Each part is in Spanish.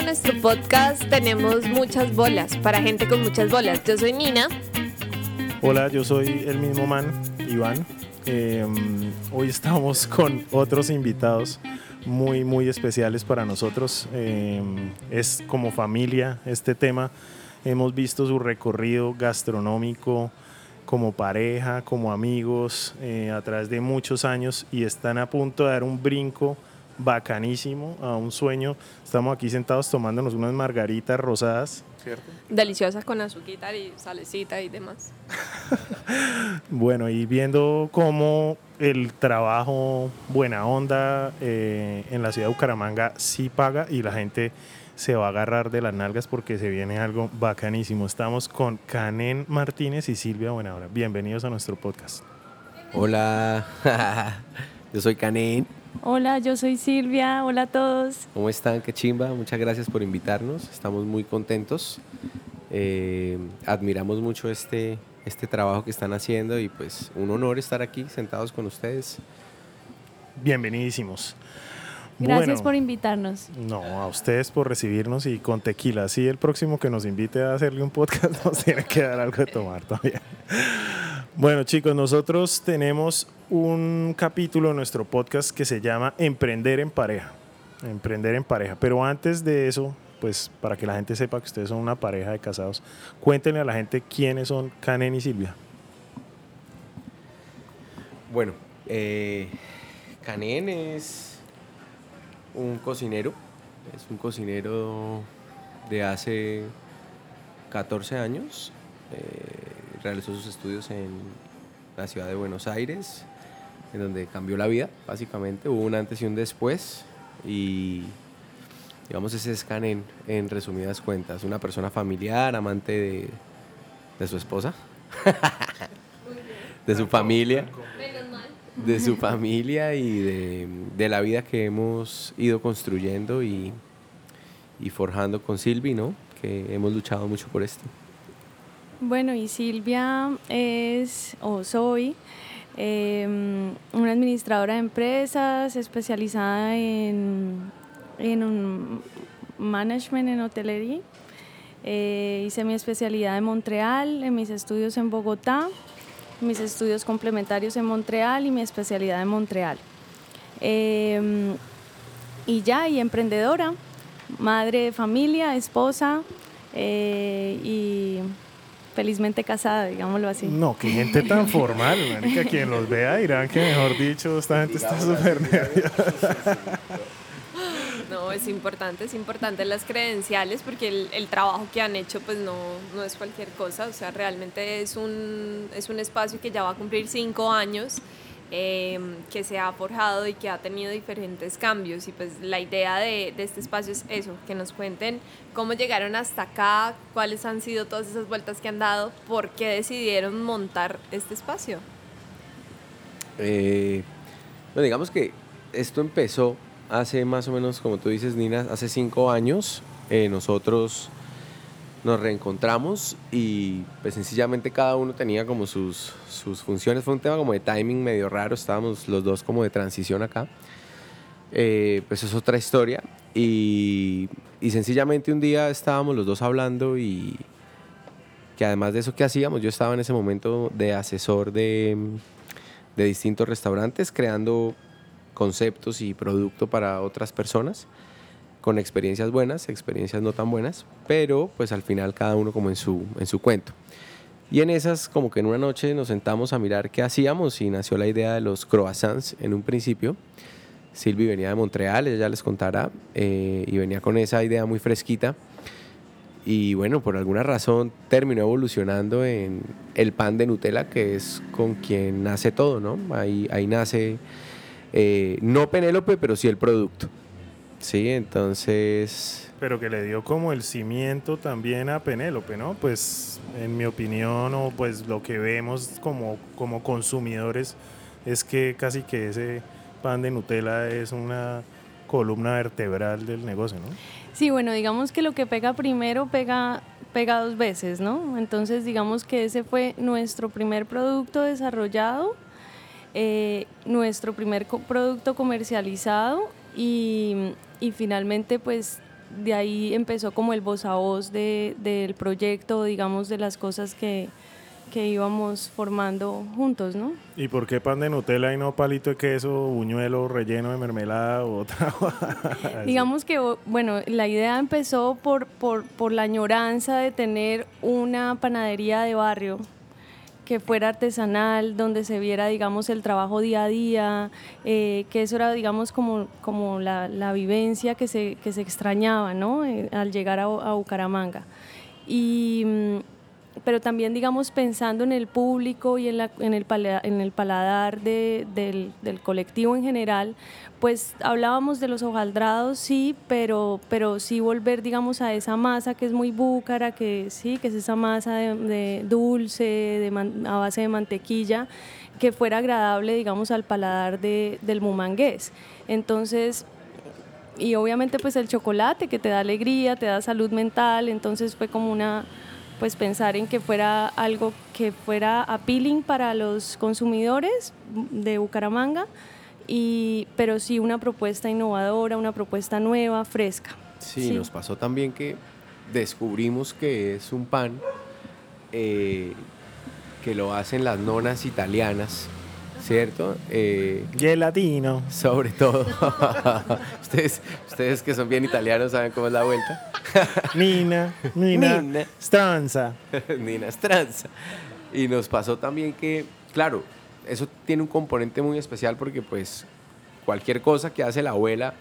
A nuestro podcast. Tenemos muchas bolas para gente con muchas bolas. Yo soy Nina. Hola, yo soy el mismo man, Iván. Em, hoy estamos con otros invitados muy, muy especiales para nosotros. Em, es como familia este tema. Hemos visto su recorrido gastronómico como pareja, como amigos, eh, a través de muchos años y están a punto de dar un brinco bacanísimo a un sueño. Estamos aquí sentados tomándonos unas margaritas rosadas. ¿Cierto? Deliciosas con azúcar y salecita y demás. bueno, y viendo cómo el trabajo buena onda eh, en la ciudad de Bucaramanga sí paga y la gente se va a agarrar de las nalgas porque se viene algo bacanísimo. Estamos con Canen Martínez y Silvia Buenahora. Bienvenidos a nuestro podcast. Hola, yo soy Canen. Hola, yo soy Silvia. Hola a todos. ¿Cómo están? Qué chimba. Muchas gracias por invitarnos. Estamos muy contentos. Eh, admiramos mucho este, este trabajo que están haciendo y pues un honor estar aquí sentados con ustedes. Bienvenidísimos. Gracias por invitarnos. No, a ustedes por recibirnos y con tequila. Sí, el próximo que nos invite a hacerle un podcast nos tiene que dar algo de tomar todavía. Bueno, chicos, nosotros tenemos un capítulo en nuestro podcast que se llama Emprender en pareja. Emprender en pareja. Pero antes de eso, pues para que la gente sepa que ustedes son una pareja de casados, cuéntenle a la gente quiénes son Canen y Silvia. Bueno, eh, Canen es un cocinero, es un cocinero de hace 14 años. Eh, realizó sus estudios en la ciudad de Buenos Aires, en donde cambió la vida, básicamente. Hubo un antes y un después. Y digamos, ese es Canen en resumidas cuentas. Una persona familiar, amante de, de su esposa, de su familia, de su familia y de, de, la vida que hemos ido construyendo y, forjando con Silvi, ¿no? Que hemos luchado mucho por esto. Bueno, y Silvia es, o soy, em, una administradora de empresas especializada en, en un management en hotelería. Eh, hice mi especialidad en Montreal, en mis estudios en Bogotá, mis estudios complementarios en Montreal y mi especialidad en Montreal. Em, y ya, y emprendedora, madre de familia, esposa eh, y felizmente casada, digámoslo así. No, qué gente tan formal, marica. Quien los vea dirán que, mejor dicho, esta gente está súper nerviosa. No, es importante, es importante las credenciales porque el, trabajo que han hecho pues no, no es cualquier cosa, o sea, realmente es un, es un espacio que ya va a cumplir cinco años eh, que se ha forjado y que ha tenido diferentes cambios. Y pues la idea de, de, este espacio es eso, que nos cuenten cómo llegaron hasta acá, cuáles han sido todas esas vueltas que han dado, por qué decidieron montar este espacio. Eh, bueno, digamos que esto empezó hace más o menos, como tú dices, Nina, hace cinco años. Eh, nosotros nos reencontramos y pues sencillamente cada uno tenía como sus, sus funciones. Fue un tema como de timing medio raro, estábamos los dos como de transición acá. Eh, pues es otra historia y, y, sencillamente un día estábamos los dos hablando y que además de eso que hacíamos, yo estaba en ese momento de asesor de, de distintos restaurantes creando conceptos y producto para otras personas con experiencias buenas, experiencias no tan buenas, pero pues al final cada uno como en su, en su cuento. Y en esas, como que en una noche nos sentamos a mirar qué hacíamos y nació la idea de los croissants en un principio. Silvi venía de Montreal, ella ya les contará, eh, y venía con esa idea muy fresquita. Y bueno, por alguna razón terminó evolucionando en el pan de Nutella, que es con quien nace todo, ¿no? Ahí, ahí nace, eh, no Penélope, pero sí el producto. Sí, entonces... Pero que le dio como el cimiento también a Penélope, ¿no? Pues en mi opinión o pues lo que vemos como, como consumidores es que casi que ese pan de Nutella es una columna vertebral del negocio, ¿no? Sí, bueno, digamos que lo que pega primero pega, pega dos veces, ¿no? Entonces digamos que ese fue nuestro primer producto desarrollado, eh, nuestro primer co producto comercializado y, y finalmente pues de ahí empezó como el voz a voz de, del proyecto, digamos, de las cosas que, que íbamos formando juntos, ¿no? ¿Y por qué pan de Nutella y no palito de queso, buñuelo, relleno de mermelada o otra? Digamos que, bueno, la idea empezó por, por, por la añoranza de tener una panadería de barrio que fuera artesanal, donde se viera, digamos, el trabajo día a día, eh, que eso era, digamos, como, como la, la vivencia que se, que se extrañaba, ¿no? Eh, al llegar a, a Bucaramanga. Y mm, pero también, digamos, pensando en el público y en, la, en, el, paladar de, del, colectivo en general, pues hablábamos de los hojaldrados, sí, pero, pero sí volver, digamos, a esa masa que es muy búcara, que sí, que es esa masa de, dulce, de a base de mantequilla, que fuera agradable, digamos, al paladar de, del mumangués. Entonces, y obviamente pues el chocolate que te da alegría, te da salud mental, entonces fue como una pues pensar en que fuera algo que fuera appealing para los consumidores de Bucaramanga, y, pero sí una propuesta innovadora, una propuesta nueva, fresca. Sí, nos pasó también que descubrimos que es un pan eh, que lo hacen las nonas italianas ¿cierto? Eh, Gelatino. Sobre todo. ustedes, ustedes que son bien italianos saben cómo es la vuelta. Nina, Nina, Nina. Stranza. Nina Stranza. Y nos pasó también que, claro, eso tiene un componente muy especial porque pues cualquier cosa que hace la abuela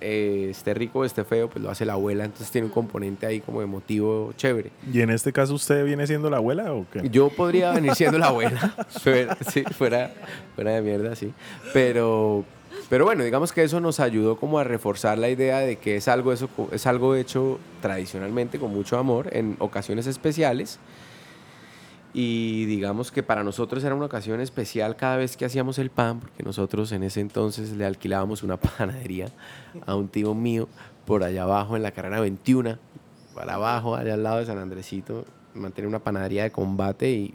eh, esté rico o esté feo, pues lo hace la abuela, entonces tiene un componente ahí como emotivo chévere. ¿Y en este caso usted viene siendo la abuela o qué? Yo podría venir siendo la abuela, fuera, sí, fuera, fuera de mierda, sí. Pero, pero bueno, digamos que eso nos ayudó como a reforzar la idea de que es algo, eso, es algo hecho tradicionalmente con mucho amor en ocasiones especiales y digamos que para nosotros era una ocasión especial cada vez que hacíamos el pan, porque nosotros en ese entonces le alquilábamos una panadería a un tío mío por allá abajo en la carrera 21, para abajo, allá al lado de San Andresito, mantenía una panadería de combate y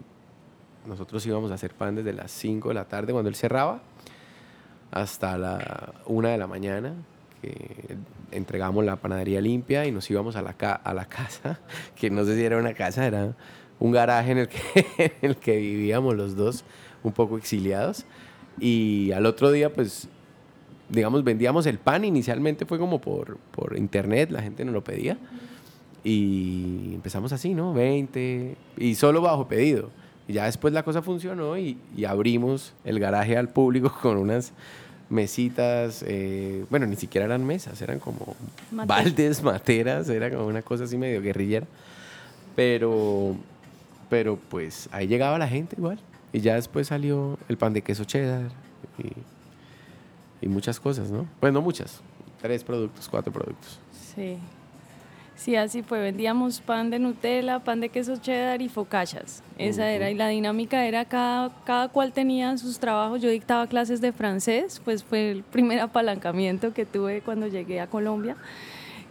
nosotros íbamos a hacer pan desde las 5 de la tarde cuando él cerraba hasta la 1 de la mañana, que entregamos la panadería limpia y nos íbamos a la, a la casa, que no sé si era una casa, era un garaje en el, que, en el que vivíamos los dos, un poco exiliados. Y al otro día, pues, digamos, vendíamos el pan. Inicialmente fue como por, por internet, la gente nos lo pedía. Y empezamos así, ¿no? 20, y solo bajo pedido. Y ya después la cosa funcionó y, y abrimos el garaje al público con unas mesitas, eh, bueno, ni siquiera eran mesas, eran como baldes, materas, era como una cosa así medio guerrillera. Pero pero pues ahí llegaba la gente igual. Y ya después salió el pan de queso cheddar y, muchas cosas, ¿no? Pues no muchas, tres productos, cuatro productos. Sí. Sí, así fue. Vendíamos pan de Nutella, pan de queso cheddar y focachas. Esa era. Y la dinámica era cada, cada cual tenía sus trabajos. Yo dictaba clases de francés, pues fue el primer apalancamiento que tuve cuando llegué a Colombia.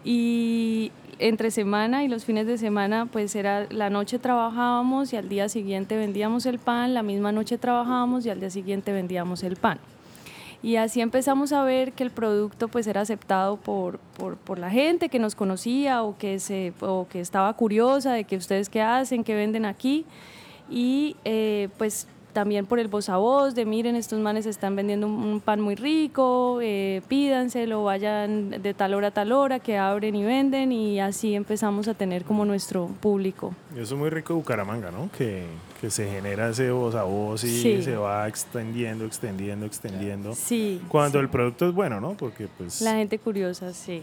Y entre semana y los fines de semana, pues era la noche trabajábamos y al día siguiente vendíamos el pan, la misma noche trabajábamos y al día siguiente vendíamos el pan. Y así empezamos a ver que el producto pues era aceptado por, por, por la gente que nos conocía o que, se, o que estaba curiosa de que ustedes qué hacen, qué venden aquí. Y eh, pues también por el voz a voz, de miren, estos manes están vendiendo un, pan muy rico, eh, pídanselo, vayan de tal hora a tal hora, que abren y venden, y así empezamos a tener como nuestro público. Eso es muy rico de Bucaramanga, ¿no? Que, que se genera ese voz a voz y se va extendiendo, extendiendo, extendiendo. Sí. Cuando el producto es bueno, ¿no? Porque pues... La gente curiosa, sí.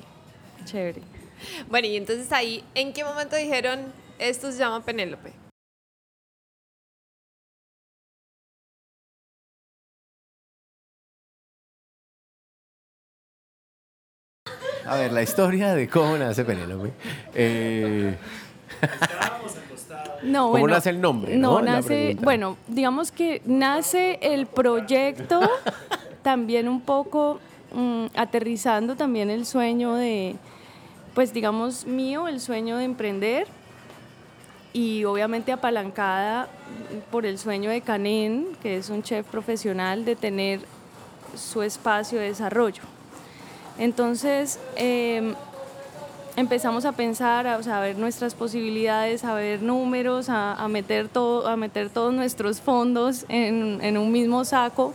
Chévere. Bueno, y entonces ahí, ¿en qué momento dijeron, esto se llama Penélope? A ver, la historia de cómo nace Penélope. Eh... No, ¿Cómo nace el nombre? No, nace, bueno, digamos que nace el proyecto también un poco mm, aterrizando también el sueño de, pues digamos mío, el sueño de emprender y obviamente apalancada por el sueño de Canén, que es un chef profesional, de tener su espacio de desarrollo. Entonces, em, empezamos a pensar, a, ver nuestras posibilidades, a ver números, a, meter, todo, a meter todos nuestros fondos en, un mismo saco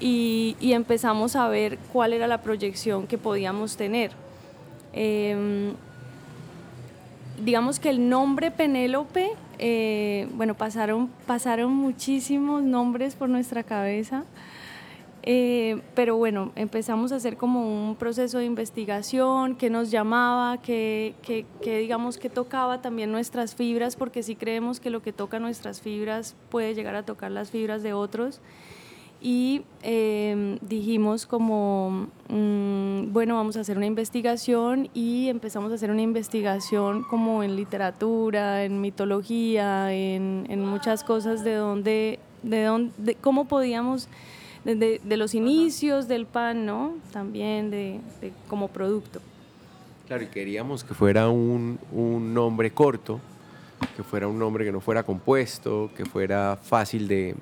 y, empezamos a ver cuál era la proyección que podíamos tener. Em, digamos que el nombre Penélope, eh, bueno, pasaron, pasaron muchísimos nombres por nuestra cabeza. Eh, pero bueno, empezamos a hacer como un proceso de investigación que nos llamaba, que, que, digamos que tocaba también nuestras fibras, porque sí creemos que lo que toca nuestras fibras puede llegar a tocar las fibras de otros. Y em, dijimos como, mm, bueno, vamos a hacer una investigación y empezamos a hacer una investigación como en literatura, en mitología, en, en muchas cosas de dónde, de dónde, cómo podíamos de, los inicios del pan, ¿no? También de, como producto. Claro, y queríamos que fuera un, un, nombre corto, que fuera un nombre que no fuera compuesto, que fuera fácil de,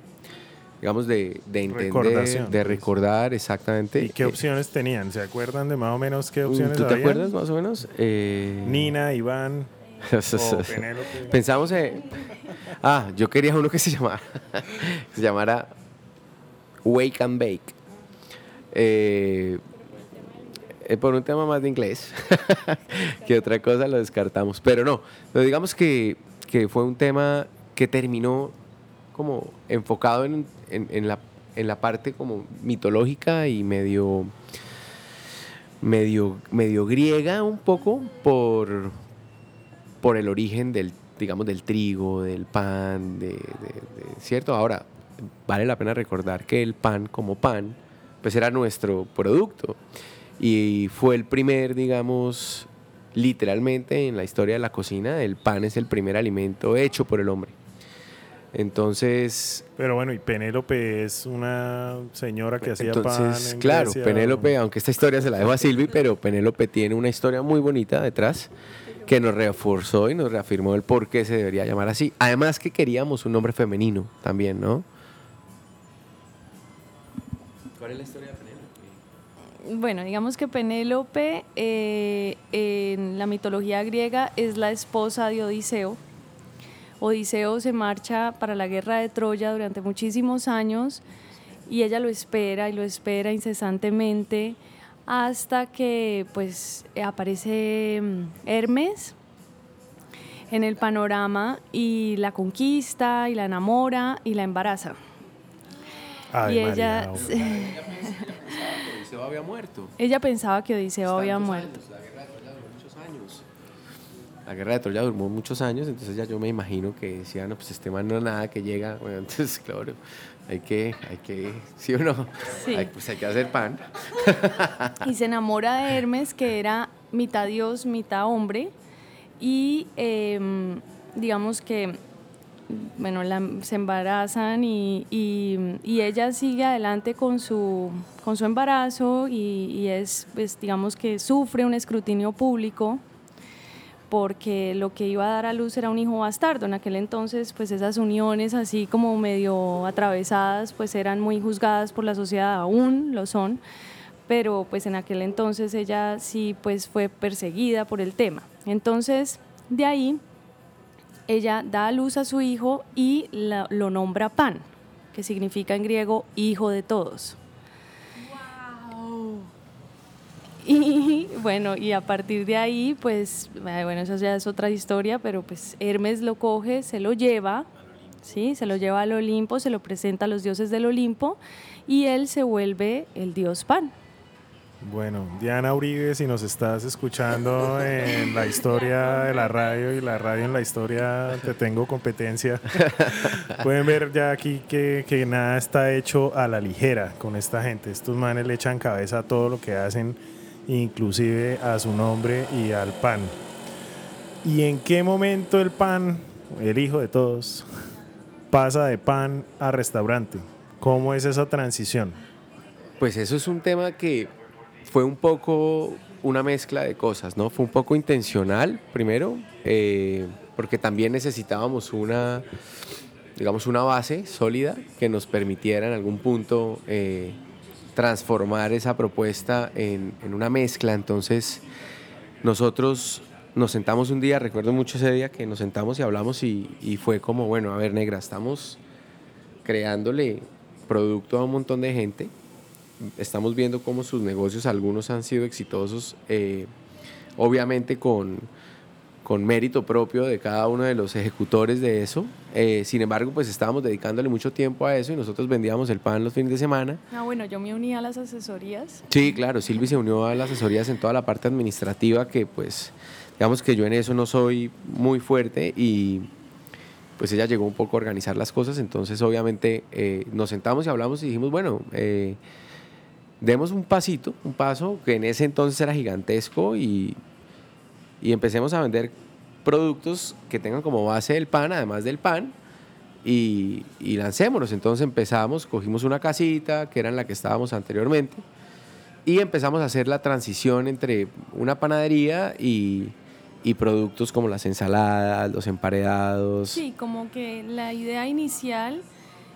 digamos, de, de entender, de recordar exactamente. ¿Y qué opciones tenían? ¿Se acuerdan de más o menos qué opciones ¿Tú te acuerdas más o menos? Eh... Nina, Iván. Pensamos en... Ah, yo quería uno que se llamara, se llamara Wake and Bake. Eh, eh, por un tema más de inglés que otra cosa lo descartamos. Pero no, digamos que, fue un tema que terminó como enfocado en, la, en la parte como mitológica y medio, medio, medio griega un poco por, por el origen del, digamos, del trigo, del pan, de, ¿cierto? Ahora, vale la pena recordar que el pan como pan, pues era nuestro producto. Y fue el primer, digamos, literalmente en la historia de la cocina, el pan es el primer alimento hecho por el hombre. Entonces. Pero bueno, y Penélope es una señora que hacía pan. En claro, Penélope, aunque esta historia se la dejo a Silvi, pero Penélope tiene una historia muy bonita detrás que nos reforzó y nos reafirmó el por qué se debería llamar así. Además que queríamos un nombre femenino también, ¿no? ¿Cuál es la historia de Penélope? Bueno, digamos que Penélope eh, en la mitología griega es la esposa de Odiseo. Odiseo se marcha para la guerra de Troya durante muchísimos años y ella lo espera y lo espera incesantemente hasta que pues aparece mm, Hermes en el panorama y la conquista y la enamora y la embaraza y ella... Odiseo había muerto. Ella pensaba que Odiseo había muerto. la guerra de Troya duró muchos años. La guerra de Troya duró muchos años, entonces ya yo me imagino que decían, no, pues este man no nada que llega. Bueno, entonces, claro, hay que, hay que, ¿sí o no? Sí. Hay, pues hay que hacer pan. y se enamora de Hermes, que era mitad dios, mitad hombre. Y em, digamos que bueno, se embarazan y, ella sigue adelante con su, con su embarazo y, es, pues, digamos que sufre un escrutinio público porque lo que iba a dar a luz era un hijo bastardo. En aquel entonces, pues esas uniones así como medio atravesadas, pues eran muy juzgadas por la sociedad, aún lo son, pero pues en aquel entonces ella sí pues fue perseguida por el tema. Entonces, de ahí ella da a luz a su hijo y lo nombra Pan, que significa en griego hijo de todos. Wow. Y bueno, y a partir de ahí, pues, bueno, eso ya es otra historia, pero pues Hermes lo coge, se lo lleva, ¿sí? Se lo lleva al Olimpo, se lo presenta a los dioses del Olimpo y él se vuelve el dios Pan. Bueno, Diana Uribe, si nos estás escuchando en la historia de la radio y la radio en la historia, te tengo competencia. Pueden ver ya aquí que, que, nada está hecho a la ligera con esta gente. Estos manes le echan cabeza a todo lo que hacen, inclusive a su nombre y al pan. ¿Y en qué momento el pan, el hijo de todos, pasa de pan a restaurante? ¿Cómo es esa transición? Pues eso es un tema que fue un poco una mezcla de cosas, ¿no? Fue un poco intencional, primero, eh, porque también necesitábamos una, digamos, una base sólida que nos permitiera en algún punto eh, transformar esa propuesta en, una mezcla. Entonces, nosotros nos sentamos un día, recuerdo mucho ese día que nos sentamos y hablamos y, y fue como, bueno, a ver, negra, estamos creándole producto a un montón de gente, estamos viendo cómo sus negocios, algunos han sido exitosos, eh, obviamente con, con mérito propio de cada uno de los ejecutores de eso. Eh, sin embargo, pues estábamos dedicándole mucho tiempo a eso y nosotros vendíamos el pan los fines de semana. Ah, bueno, yo me uní a las asesorías. Sí, claro, Silvi se unió a las asesorías en toda la parte administrativa que pues digamos que yo en eso no soy muy fuerte y pues ella llegó un poco a organizar las cosas, entonces obviamente eh, nos sentamos y hablamos y dijimos, bueno, eh, demos un pasito, un paso que en ese entonces era gigantesco y, y empecemos a vender productos que tengan como base el pan, además del pan, y, y lancémonos. Entonces empezamos, cogimos una casita, que era en la que estábamos anteriormente, y empezamos a hacer la transición entre una panadería y, y productos como las ensaladas, los emparedados. Sí, como que la idea inicial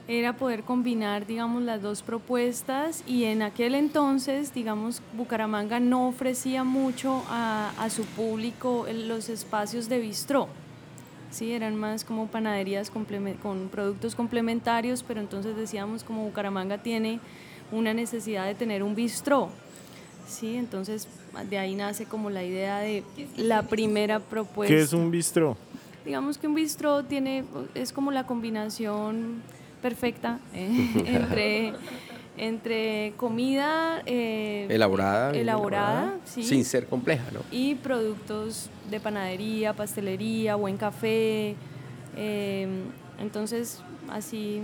era poder combinar, digamos, las dos propuestas y en aquel entonces, digamos, Bucaramanga no ofrecía mucho a, a su público los espacios de bistró. Sí, eran más como panaderías con productos complementarios, pero entonces decíamos como Bucaramanga tiene una necesidad de tener un bistró. Sí, entonces de ahí nace como la idea de la primera propuesta. ¿Qué es un bistró? Digamos que un bistró tiene, es como la combinación perfecta eh, entre, entre comida eh, elaborada, elaborada, sin ser compleja, ¿no? Y productos de panadería, pastelería, buen café. Eh, entonces, así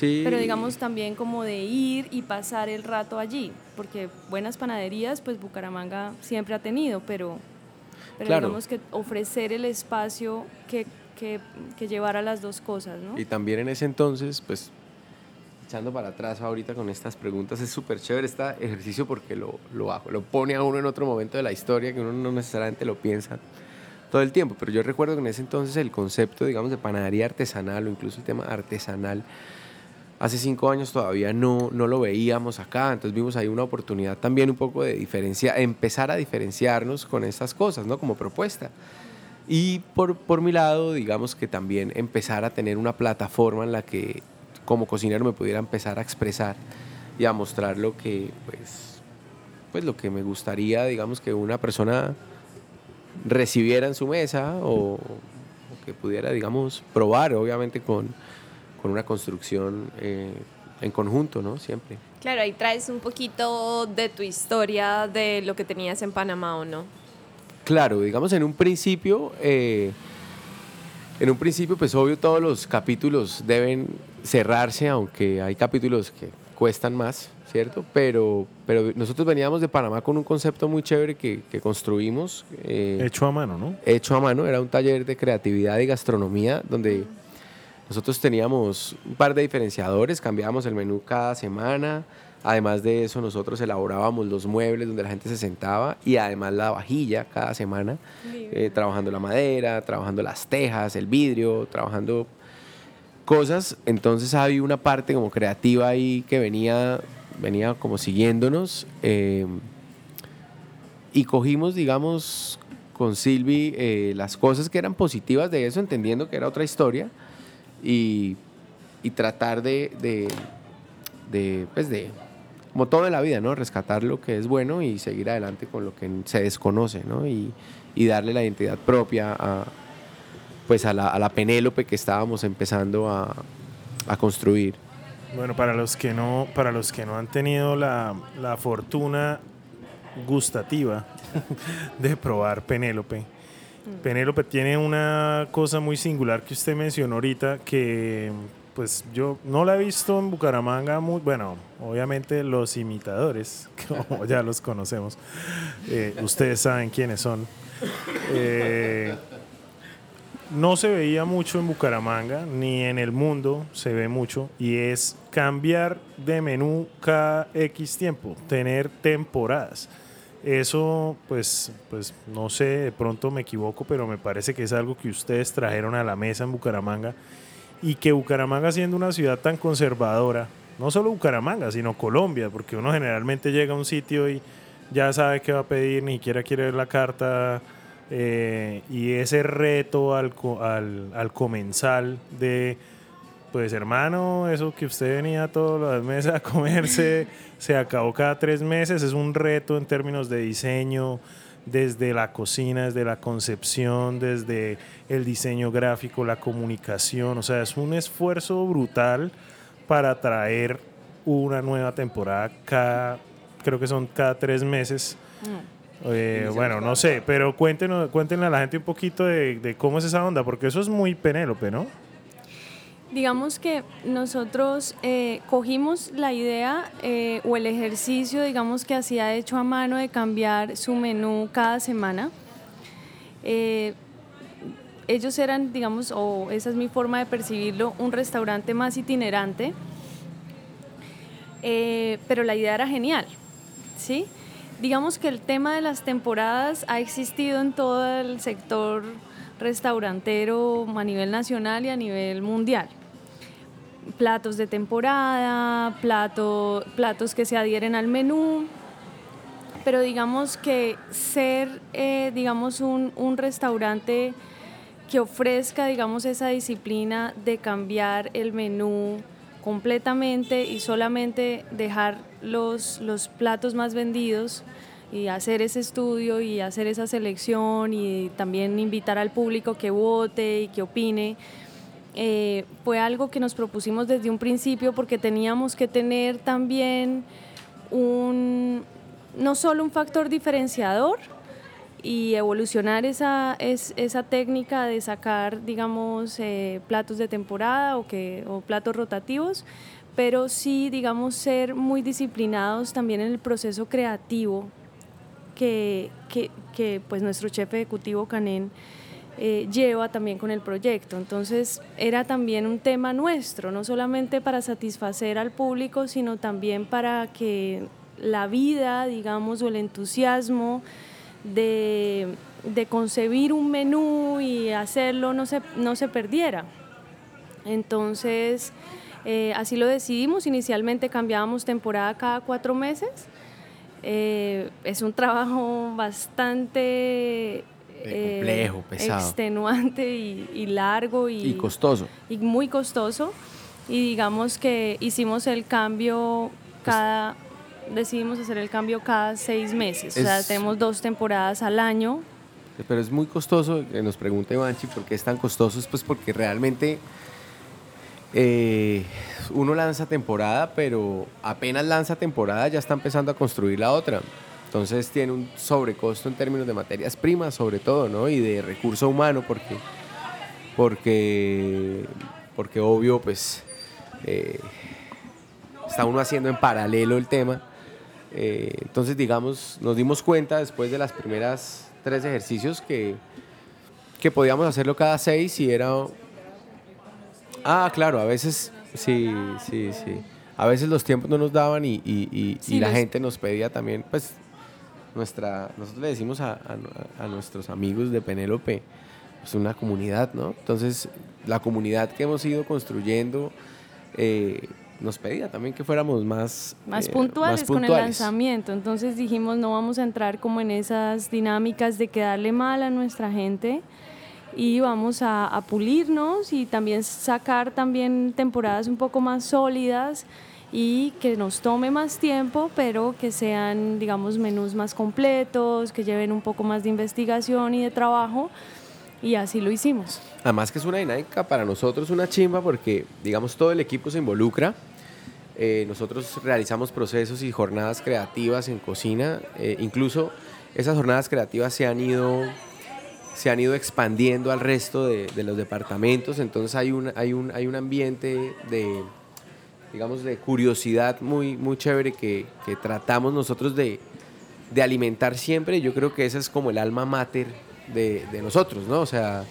pero digamos también como de ir y pasar el rato allí, porque buenas panaderías, pues Bucaramanga siempre ha tenido, pero, pero digamos que ofrecer el espacio que, que, que llevara las dos cosas, ¿no? Y también en ese entonces, pues echando para atrás ahorita con estas preguntas, es súper chévere este ejercicio porque lo, lo, lo pone a uno en otro momento de la historia que uno no necesariamente lo piensa todo el tiempo, pero yo recuerdo que en ese entonces el concepto, digamos, de panadería artesanal o incluso el tema artesanal, hace cinco años todavía no, no lo veíamos acá, entonces vimos ahí una oportunidad también un poco de diferencia, empezar a diferenciarnos con estas cosas, ¿no? Como propuesta. Y por, por mi lado, digamos que también empezar a tener una plataforma en la que como cocinero me pudiera empezar a expresar y a mostrar lo que, pues, pues lo que me gustaría, digamos, que una persona recibiera en su mesa o, o que pudiera, digamos, probar, obviamente con, con una construcción eh, en conjunto, ¿no? Siempre. Claro, ahí traes un poquito de tu historia de lo que tenías en Panamá, ¿o no? Claro, digamos en un principio, eh, en un principio, pues obvio todos los capítulos deben cerrarse, aunque hay capítulos que cuestan más, ¿cierto? Pero, pero nosotros veníamos de Panamá con un concepto muy chévere que, que construimos. Eh, hecho a mano, ¿no? Hecho a mano, era un taller de creatividad y gastronomía donde nosotros teníamos un par de diferenciadores, cambiábamos el menú cada semana. Además de eso, nosotros elaborábamos los muebles donde la gente se sentaba y además la vajilla cada semana, eh, trabajando la madera, trabajando las tejas, el vidrio, trabajando cosas. Entonces había una parte como creativa ahí que venía, venía como siguiéndonos. Eh, y cogimos, digamos, con Silvi eh, las cosas que eran positivas de eso, entendiendo que era otra historia y, y tratar de, de, de, pues de, como todo en la vida, ¿no? Rescatar lo que es bueno y seguir adelante con lo que se desconoce, ¿no? Y, y darle la identidad propia a, pues a la, a la Penélope que estábamos empezando a, a, construir. Bueno, para los que no, para los que no han tenido la, la fortuna gustativa de probar Penélope, Penélope tiene una cosa muy singular que usted mencionó ahorita que pues yo no la he visto en Bucaramanga muy bueno obviamente los imitadores como ya los conocemos eh, ustedes saben quiénes son eh, no se veía mucho en Bucaramanga ni en el mundo se ve mucho y es cambiar de menú cada X tiempo tener temporadas. Eso, pues, pues no sé, de pronto me equivoco, pero me parece que es algo que ustedes trajeron a la mesa en Bucaramanga y que Bucaramanga siendo una ciudad tan conservadora, no solo Bucaramanga, sino Colombia, porque uno generalmente llega a un sitio y ya sabe qué va a pedir, ni siquiera quiere ver la carta. eh, y ese reto al, al, al comensal de, pues hermano, eso que usted venía todas las meses a comerse, se acabó cada tres meses, es un reto en términos de diseño, desde la cocina, desde la concepción, desde el diseño gráfico, la comunicación, o sea, es un esfuerzo brutal para traer una nueva temporada cada, creo que son cada tres meses. Eh, bueno, no sé, pero cuéntenos, cuéntenle a la gente un poquito de, de cómo es esa onda, porque eso es muy Penélope, ¿no? Digamos que nosotros eh, cogimos la idea eh, o el ejercicio, digamos que hacía hecho a mano de cambiar su menú cada semana. Eh, ellos eran, digamos, o esa es mi forma de percibirlo, un restaurante más itinerante, pero la idea era genial, ¿sí? Digamos que el tema de las temporadas ha existido en todo el sector restaurantero a nivel nacional y a nivel mundial. Platos de temporada, plato, platos que se adhieren al menú, pero digamos que ser, eh, digamos, un, un restaurante que ofrezca, digamos, esa disciplina de cambiar el menú completamente y solamente dejar los, los platos más vendidos y hacer ese estudio y hacer esa selección y también invitar al público que vote y que opine. Eh, fue algo que nos propusimos desde un principio porque teníamos que tener también un, no solo un factor diferenciador, y evolucionar esa, es, esa técnica de sacar, digamos, eh, platos de temporada o, que, o platos rotativos, pero sí, digamos, ser muy disciplinados también en el proceso creativo que, que, que, pues nuestro chef ejecutivo Canén eh, lleva también con el proyecto. Entonces era también un tema nuestro, no solamente para satisfacer al público, sino también para que la vida, digamos, o el entusiasmo, de, concebir un menú y hacerlo no se, no se perdiera. Entonces, eh, así lo decidimos. Inicialmente cambiábamos temporada cada cuatro meses. Eh, es un trabajo bastante complejo, eh, pesado. extenuante y, y largo y, y costoso. Y muy costoso. Y digamos que hicimos el cambio cada decidimos hacer el cambio cada seis meses. Es, o sea, tenemos dos temporadas al año. Pero es muy costoso, que nos pregunte Banchi, ¿por qué es tan costoso? Es pues porque realmente eh, uno lanza temporada, pero apenas lanza temporada ya está empezando a construir la otra. Entonces tiene un sobrecosto en términos de materias primas, sobre todo, ¿no? Y de recurso humano, porque, porque, porque obvio, pues, eh, está uno haciendo en paralelo el tema. Eh, entonces, digamos, nos dimos cuenta después de las primeras tres ejercicios que, que podíamos hacerlo cada seis y era... Ah, claro, a veces, sí, sí, sí. A veces los tiempos no nos daban y, y, y, sí, y la los... gente nos pedía también, pues, nuestra... Nosotros le decimos a, a, a nuestros amigos de Penélope, pues una comunidad, ¿no? Entonces, la comunidad que hemos ido construyendo... Eh, nos pedía también que fuéramos más, más, eh, puntuales más, puntuales con el lanzamiento. Entonces dijimos, no vamos a entrar como en esas dinámicas de quedarle mal a nuestra gente y vamos a, a pulirnos y también sacar también temporadas un poco más sólidas y que nos tome más tiempo, pero que sean, digamos, menús más completos, que lleven un poco más de investigación y de trabajo. Y así lo hicimos. Además que es una dinámica para nosotros una chimba porque, digamos, todo el equipo se involucra. Eh, nosotros realizamos procesos y jornadas creativas en cocina. Eh, incluso esas jornadas creativas se han ido, se han ido expandiendo al resto de, de los departamentos. Entonces hay un, hay un, hay un ambiente de, digamos, de curiosidad muy, muy chévere que, que tratamos nosotros de, de alimentar siempre. Yo creo que ese es como el alma mater de, de nosotros, ¿no? O sea,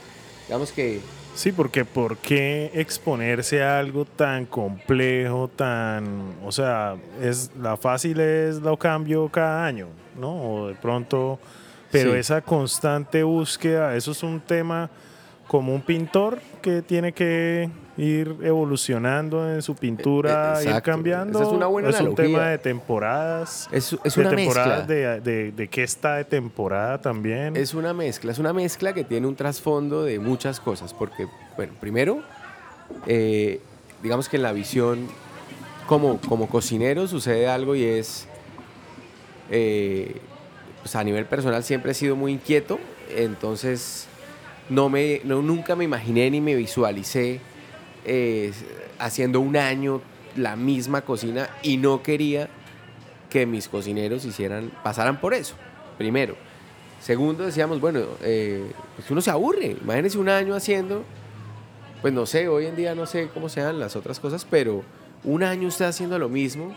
digamos que Sí, porque ¿por qué exponerse a algo tan complejo, tan, o sea, es la fácil es lo cambio cada año, ¿no? O de pronto, pero sí. esa constante búsqueda, eso es un tema como un pintor que tiene que ir evolucionando en su pintura, Eh, ir cambiando. Esa es una buena un analogía. tema de temporadas. Es, es de una temporadas mezcla. de, de, de qué está de temporada también. Es una mezcla, es una mezcla que tiene un trasfondo de muchas cosas, porque, bueno, primero, eh, digamos que en la visión como, como cocinero sucede algo y es, eh, pues a nivel personal siempre he sido muy inquieto, entonces no me, no, nunca me imaginé ni me visualicé eh, haciendo un año la misma cocina y no quería que mis cocineros hicieran, pasaran por eso, primero. Segundo, decíamos, bueno, eh, pues uno se aburre. Imagínense un año haciendo, pues no sé, hoy en día no sé cómo sean las otras cosas, pero un año usted haciendo lo mismo,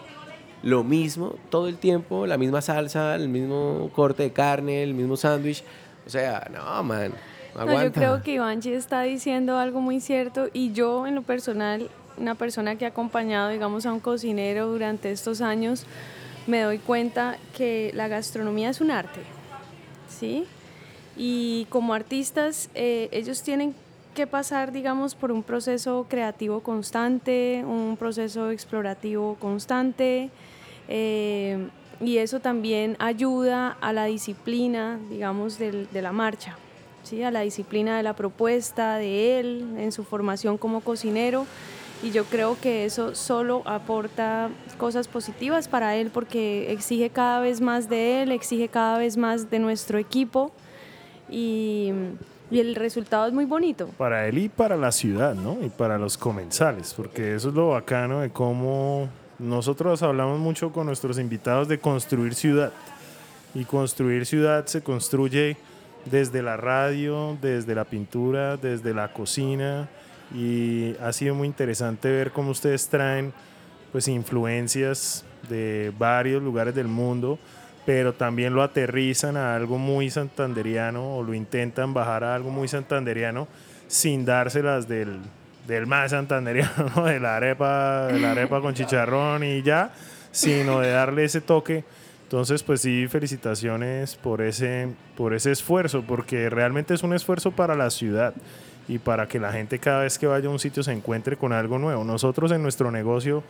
lo mismo, todo el tiempo, la misma salsa, el mismo corte de carne, el mismo sándwich. O sea, no, man, no yo creo que Ivanchi está diciendo algo muy cierto y yo en lo personal, una persona que ha acompañado, digamos, a un cocinero durante estos años, me doy cuenta que la gastronomía es un arte, ¿sí? Y como artistas, eh, ellos tienen que pasar, digamos, por un proceso creativo constante, un proceso explorativo constante, eh, y eso también ayuda a la disciplina, digamos, del- de la marcha, ¿sí? a la disciplina de la propuesta de él en su formación como cocinero. Y yo creo que eso solo aporta cosas positivas para él porque exige cada vez más de él, exige cada vez más de nuestro equipo y, y el resultado es muy bonito. para él y para la ciudad, ¿no? Y para los comensales, porque eso es lo bacano de cómo nosotros hablamos mucho con nuestros invitados de construir ciudad. Y construir ciudad se construye desde la radio, desde la pintura, desde la cocina. Y ha sido muy interesante ver cómo ustedes traen pues influencias de varios lugares del mundo, pero también lo aterrizan a algo muy santanderiano o lo intentan bajar a algo muy santanderiano sin dárselas del, del más santanderiano, ¿no? de la arepa, de la arepa con chicharrón y ya, sino de darle ese toque. Entonces, pues sí, felicitaciones por ese, por ese esfuerzo, porque realmente es un esfuerzo para la ciudad y para que la gente cada vez que vaya a un sitio se encuentre con algo nuevo. Nosotros en nuestro negocio,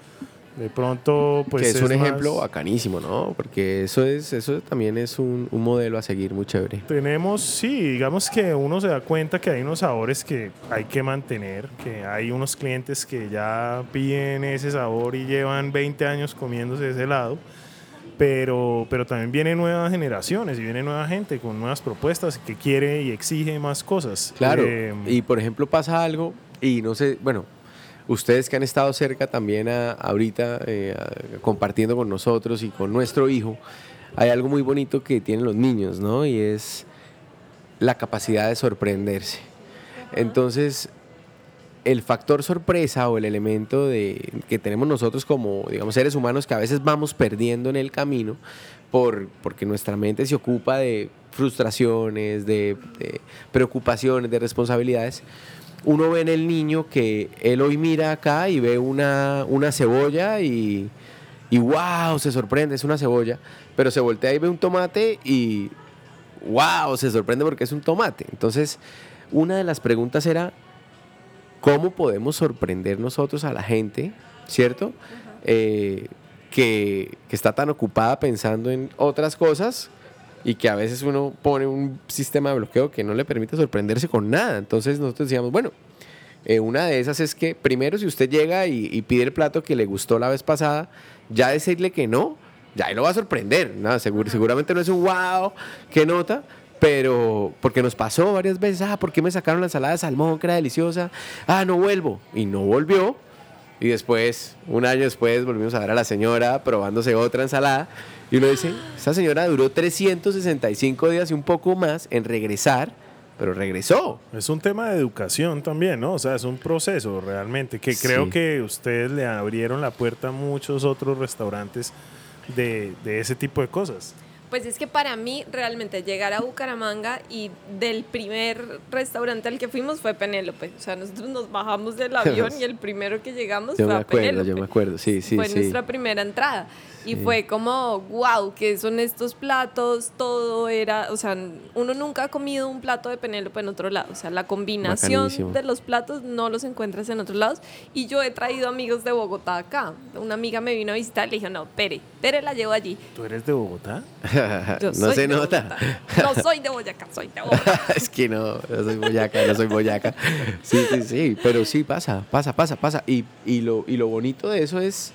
de pronto, pues que es, un más- ejemplo bacanísimo, ¿no? Porque eso es, eso también es un, un modelo a seguir muy chévere. Tenemos, sí, digamos que uno se da cuenta que hay unos sabores que hay que mantener, que hay unos clientes que ya piden ese sabor y llevan 20 años comiéndose ese helado, pero, pero también vienen nuevas generaciones y viene nueva gente con nuevas propuestas que quiere y exige más cosas. Claro. Eh, y por ejemplo pasa algo, y no sé, bueno, ustedes que han estado cerca también a- ahorita eh, a- compartiendo con nosotros y con nuestro hijo, hay algo muy bonito que tienen los niños, ¿no? Y es la capacidad de sorprenderse. Entonces, el factor sorpresa o el elemento de, que tenemos nosotros como, digamos, seres humanos que a veces vamos perdiendo en el camino por, porque nuestra mente se ocupa de frustraciones, de, de preocupaciones, de responsabilidades. Uno ve en el niño que él hoy mira acá y ve una, una cebolla y, y wow, se sorprende, es una cebolla, pero se voltea y ve un tomate y wow, se sorprende porque es un tomate. Entonces, una de las preguntas era, ¿cómo podemos sorprender nosotros a la gente, ¿cierto? Eh, que, que está tan ocupada pensando en otras cosas y que a veces uno pone un sistema de bloqueo que no le permite sorprenderse con nada. Entonces nosotros decíamos, bueno, eh, una de esas es que primero si usted llega y, y pide el plato que le gustó la vez pasada, ya decirle que no, ya ahí lo va a sorprender. ¿no? Segur- seguramente no es un wow, qué nota, pero porque nos pasó varias veces, ah, ¿por qué me sacaron la ensalada de salmón que era deliciosa? Ah, no vuelvo. Y no volvió. Y después, un año después, volvimos a ver a la señora probándose otra ensalada. Y uno dice, esa señora duró 365 días y un poco más en regresar, pero regresó. Es un tema de educación también, ¿no? O sea, es un proceso realmente que creo Sí. que ustedes le abrieron la puerta a muchos otros restaurantes de, de ese tipo de cosas. Pues es que para mí realmente llegar a Bucaramanga y del primer restaurante al que fuimos fue Penélope. O sea, nosotros nos bajamos del avión y el primero que llegamos yo fue me a acuerdo, Penélope. yo me acuerdo, sí, sí, fue sí. nuestra primera entrada. Y fue como, wow, ¿qué son estos platos? Todo era, o sea, uno nunca ha comido un plato de Penélope en otro lado. O sea, la combinación Bacanísimo. de los platos no los encuentras en otros lados. Y yo he traído amigos de Bogotá acá. Una amiga me vino a visitar y le dije, no, Pere, Pere la llevo allí. ¿Tú eres de Bogotá? Yo no soy se de nota. Bogotá. No soy de Boyacá, soy de Bogotá. es que no, no soy boyaca, no soy boyaca. Sí, sí, sí, pero sí pasa, pasa, pasa, pasa. Y, y, lo, y lo bonito de eso es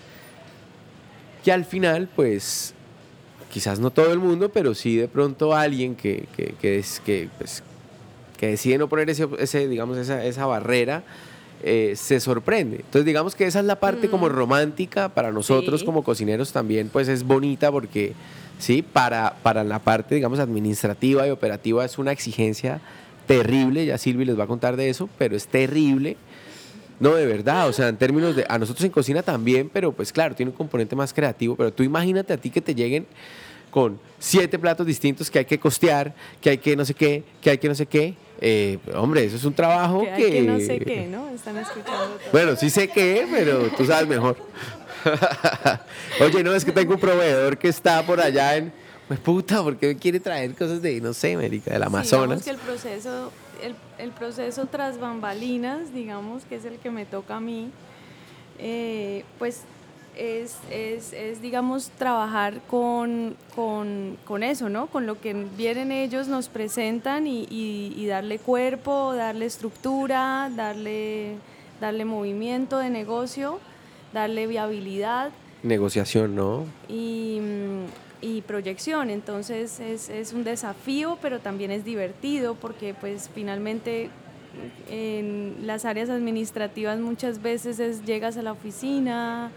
que al final, pues, quizás no todo el mundo, pero sí de pronto alguien que, que, que, es, que, pues, que decide no poner ese, ese, digamos, esa, esa barrera, eh, se sorprende. Entonces, digamos que esa es la parte como romántica para nosotros Sí. como cocineros también, pues es bonita porque, sí, para, para la parte, digamos, administrativa y operativa es una exigencia terrible, ya Silvi les va a contar de eso, pero es terrible. No, de verdad, o sea, en términos de, a nosotros en cocina también, pero pues claro, tiene un componente más creativo, pero tú imagínate a ti que te lleguen con siete platos distintos que hay que costear, que hay que no sé qué, que hay que no sé qué. Eh, hombre, eso es un trabajo Que, que... hay que no sé qué, ¿no? Están escuchando todo. Bueno, sí sé qué, pero tú sabes mejor. Oye, no, es que tengo un proveedor que está por allá en... Pues puta, ¿por qué quiere traer cosas de, no sé, América, del Sí, Amazonas? digamos que el proceso, el, el proceso tras bambalinas, digamos, que es el que me toca a mí, eh, pues es, es, es, digamos, trabajar con, con, con eso, ¿no? Con lo que vienen ellos, nos presentan y, y- y darle cuerpo, darle estructura, darle, darle movimiento de negocio, darle viabilidad Negociación, ¿no? y, mm, y proyección. Entonces es, es un desafío, pero también es divertido porque pues finalmente en las áreas administrativas muchas veces es llegas a la oficina,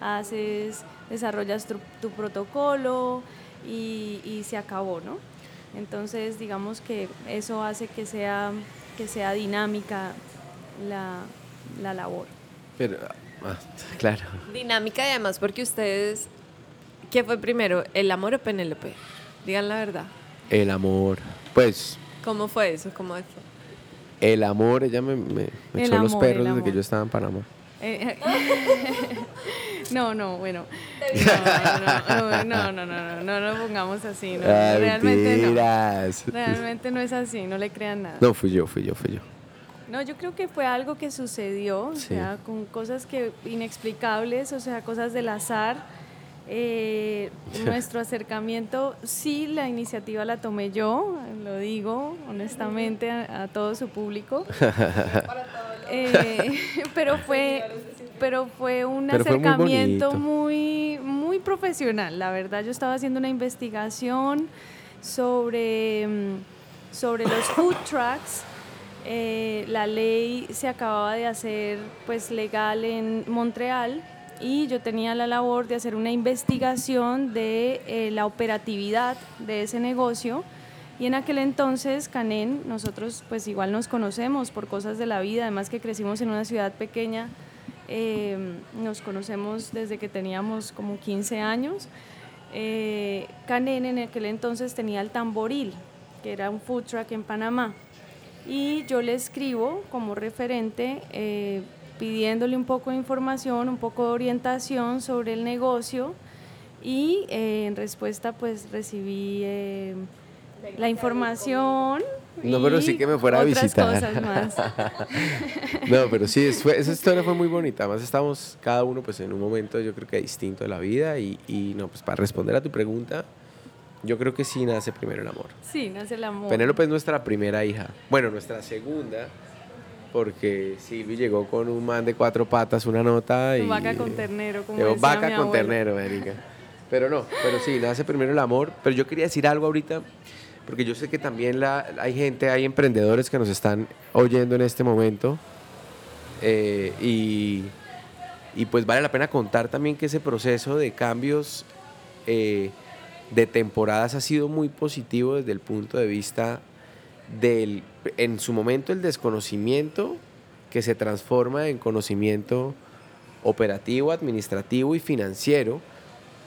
haces, desarrollas tu, tu protocolo y, y se acabó, ¿no? Entonces digamos que eso hace que sea, que sea dinámica la, la labor. Pero, ah, claro. Dinámica y además porque ustedes, ¿qué fue primero, el amor o Penélope? Digan la verdad. El amor. Pues, ¿Cómo fue eso? ¿Cómo fue? el amor, ella me, me, me echó los amor, perros el desde que yo estaba en Panamá. Eh, no, no, bueno. No, no, no, no, no, no, no, no lo pongamos así. No, Ay, realmente no. mentiras. Realmente no es así, no le crean nada. No, fui yo, fui yo, fui yo. No, yo creo que fue algo que sucedió, o Sí. sea, con cosas que inexplicables, o sea, cosas del azar. Eh, nuestro acercamiento, sí, la iniciativa la tomé yo, lo digo honestamente a, a todo su público. Eh, pero fue, pero fue un Pero fue muy acercamiento muy, muy profesional. La verdad, yo estaba haciendo una investigación sobre, mm, sobre los food trucks. Eh, la ley se acababa de hacer pues legal en Montreal y yo tenía la labor de hacer una investigación de eh, la operatividad de ese negocio y en aquel entonces Canén, nosotros pues igual nos conocemos por cosas de la vida, además que crecimos en una ciudad pequeña, eh, nos conocemos desde que teníamos como 15 años. Eh, Canén en aquel entonces tenía el Tamboril, que era un food truck en Panamá. Y yo le escribo como referente eh, pidiéndole un poco de información, un poco de orientación sobre el negocio y eh, en respuesta pues recibí eh, la información. No, pero sí que me fuera a visitar. cosas más. No, pero sí, fue- esa historia fue muy bonita. Además, estamos cada uno pues en un momento yo creo que distinto de la vida y, y no, pues para responder a tu pregunta, yo creo que sí nace primero el amor. Sí, nace el amor. Penélope es nuestra primera hija. Bueno, nuestra segunda, porque Silvi llegó con un man de cuatro patas, una nota y... Vaca con ternero, como Llegó decía vaca mi con ternero, Erika. Pero no, pero sí, nace primero el amor. Pero yo quería decir algo ahorita, porque yo sé que también la, hay gente, hay emprendedores que nos están oyendo en este momento. eh, y, y pues vale la pena contar también que ese proceso de cambios eh, de temporadas ha sido muy positivo desde el punto de vista del, en su momento, el desconocimiento que se transforma en conocimiento operativo, administrativo y financiero.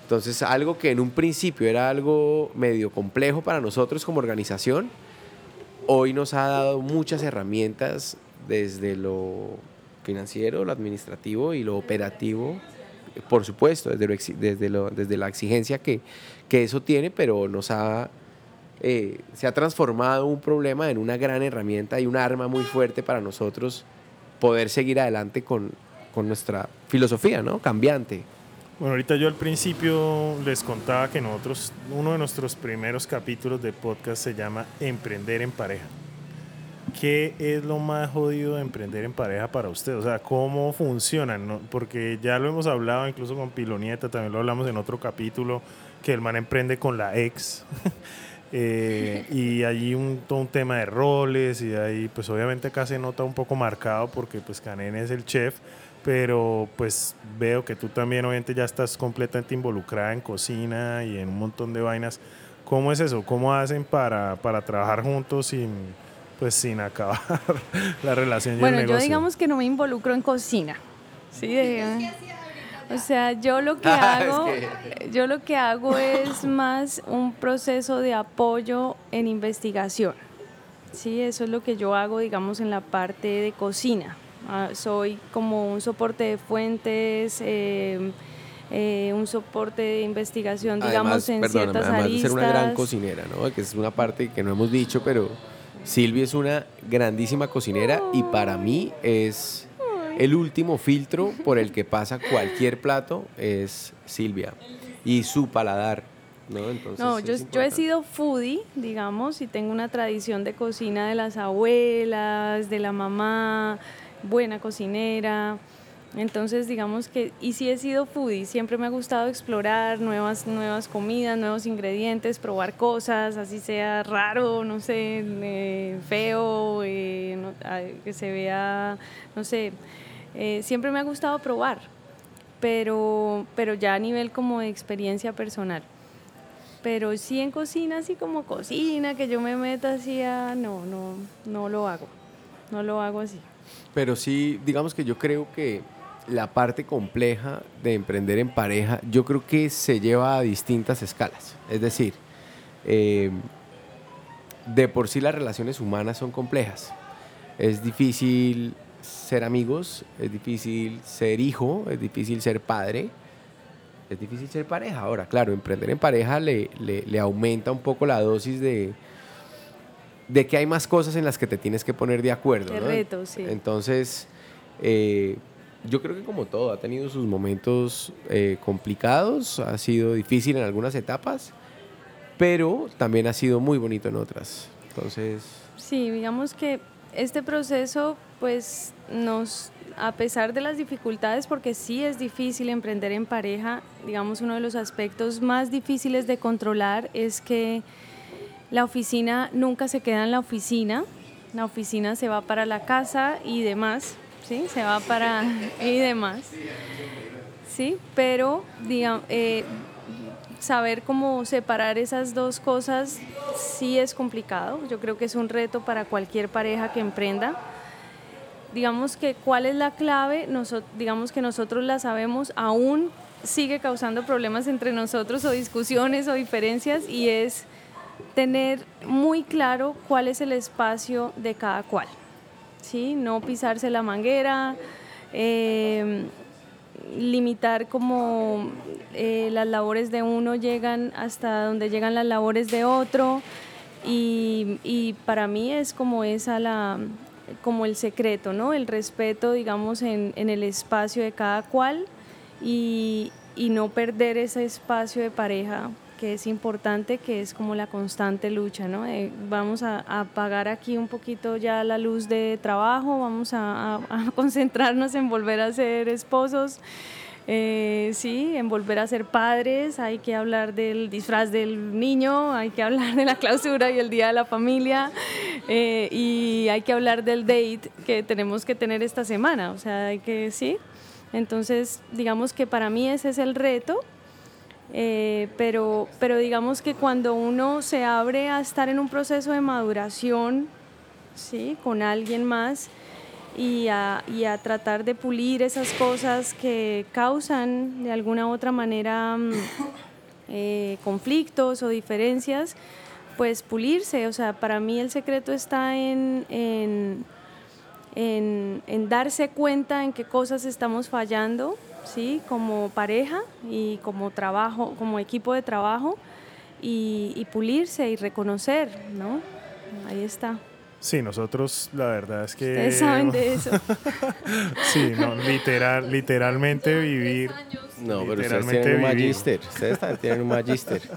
Entonces, algo que en un principio era algo medio complejo para nosotros como organización, hoy nos ha dado muchas herramientas desde lo financiero, lo administrativo y lo operativo, por supuesto, desde, desde, desde la exigencia que, que, eso tiene, pero nos ha, eh, se ha transformado un problema en una gran herramienta y un arma muy fuerte para nosotros poder seguir adelante con, con nuestra filosofía, ¿no? Cambiante. Bueno, ahorita yo al principio les contaba que nosotros, uno de nuestros primeros capítulos de podcast se llama Emprender en pareja. ¿Qué es lo más jodido de emprender en pareja para usted? O sea, ¿cómo funcionan? Porque ya lo hemos hablado incluso con Pilonieta, también lo hablamos en otro capítulo, que el man emprende con la ex. eh, y allí un, todo un tema de roles y ahí pues obviamente acá se nota un poco marcado porque pues Canen es el chef, pero pues veo que tú también obviamente ya estás completamente involucrada en cocina y en un montón de vainas. ¿Cómo es eso? ¿Cómo hacen para, para trabajar juntos sin, pues, sin acabar la relación y bueno, el negocio? yo digamos que no me involucro en cocina. Sí, o sea, yo lo que hago, yo lo que hago es más un proceso de apoyo en investigación. Sí, eso es lo que yo hago, digamos, en la parte de cocina. Ah, soy como un soporte de fuentes, eh, eh, un soporte de investigación, digamos, en ciertas además aristas. de ser una gran cocinera, ¿no? Que es una parte que no hemos dicho, pero Silvia es una grandísima cocinera y para mí es el último filtro por el que pasa cualquier plato es Silvia y su paladar. No, Entonces, no yo, yo, he sido foodie, digamos, y tengo una tradición de cocina de las abuelas, de la mamá, buena cocinera. Entonces, digamos que, y sí he sido foodie, siempre me ha gustado explorar nuevas, nuevas comidas, nuevos ingredientes, probar cosas, así sea raro, no sé, eh, feo, eh, no, que se vea, no sé, eh, siempre me ha gustado probar, pero, pero ya a nivel como de experiencia personal. Pero sí en cocina, así como cocina, que yo me meta así a, no, no, no lo hago, no lo hago así. Pero sí, digamos que yo creo que la parte compleja de emprender en pareja, yo creo que se lleva a distintas escalas. Es decir, eh, de por sí las relaciones humanas son complejas. Es difícil ser amigos, es difícil ser hijo, es difícil ser padre, es difícil ser pareja. Ahora, claro, emprender en pareja le, le, le aumenta un poco la dosis de, de que hay más cosas en las que te tienes que poner de acuerdo. De ¿no? reto, sí. Entonces, eh, yo creo que como todo, ha tenido sus momentos eh, complicados, ha sido difícil en algunas etapas, pero también ha sido muy bonito en otras. Entonces... Sí, digamos que este proceso, pues nos, a pesar de las dificultades, porque sí es difícil emprender en pareja, digamos uno de los aspectos más difíciles de controlar es que la oficina nunca se queda en la oficina, la oficina se va para la casa y demás, ¿sí? Se va para y demás, ¿sí? Pero, digamos, eh, saber cómo separar esas dos cosas sí es complicado. Yo creo que es un reto para cualquier pareja que emprenda. Digamos que cuál es la clave, digamos que nosotros la sabemos, aún sigue causando problemas entre nosotros o discusiones o diferencias y es tener muy claro cuál es el espacio de cada cual, ¿sí? No pisarse la manguera, eh, limitar como eh, las labores de uno llegan hasta donde llegan las labores de otro y para mí es como esa la como el secreto, ¿no? El respeto, digamos, en, en el espacio de cada cual y, y no perder ese espacio de pareja que es importante, que es como la constante lucha, ¿no? Eh, vamos a, a, apagar aquí un poquito ya la luz de trabajo, vamos a, a, a concentrarnos en volver a ser esposos, eh, sí, en volver a ser padres, hay que hablar del disfraz del niño, hay que hablar de la clausura y el día de la familia, eh, y hay que hablar del date que tenemos que tener esta semana, o sea, hay que, sí. Entonces, digamos que para mí ese es el reto, eh, pero, pero digamos que cuando uno se abre a estar en un proceso de maduración, ¿sí? Con alguien más, y a, y a tratar de pulir esas cosas que causan de alguna u otra manera mm, eh, conflictos o diferencias, pues pulirse. O sea, para mí el secreto está en, en, en, darse cuenta en qué cosas estamos fallando, ¿sí? Como pareja y como trabajo, como equipo de trabajo, y, y pulirse y reconocer, ¿no? Ahí está. Sí, nosotros la verdad es que... Ustedes saben de eso. sí, no, literal, literalmente vivir... No, pero ustedes tienen un magister. Ustedes también tienen un magister.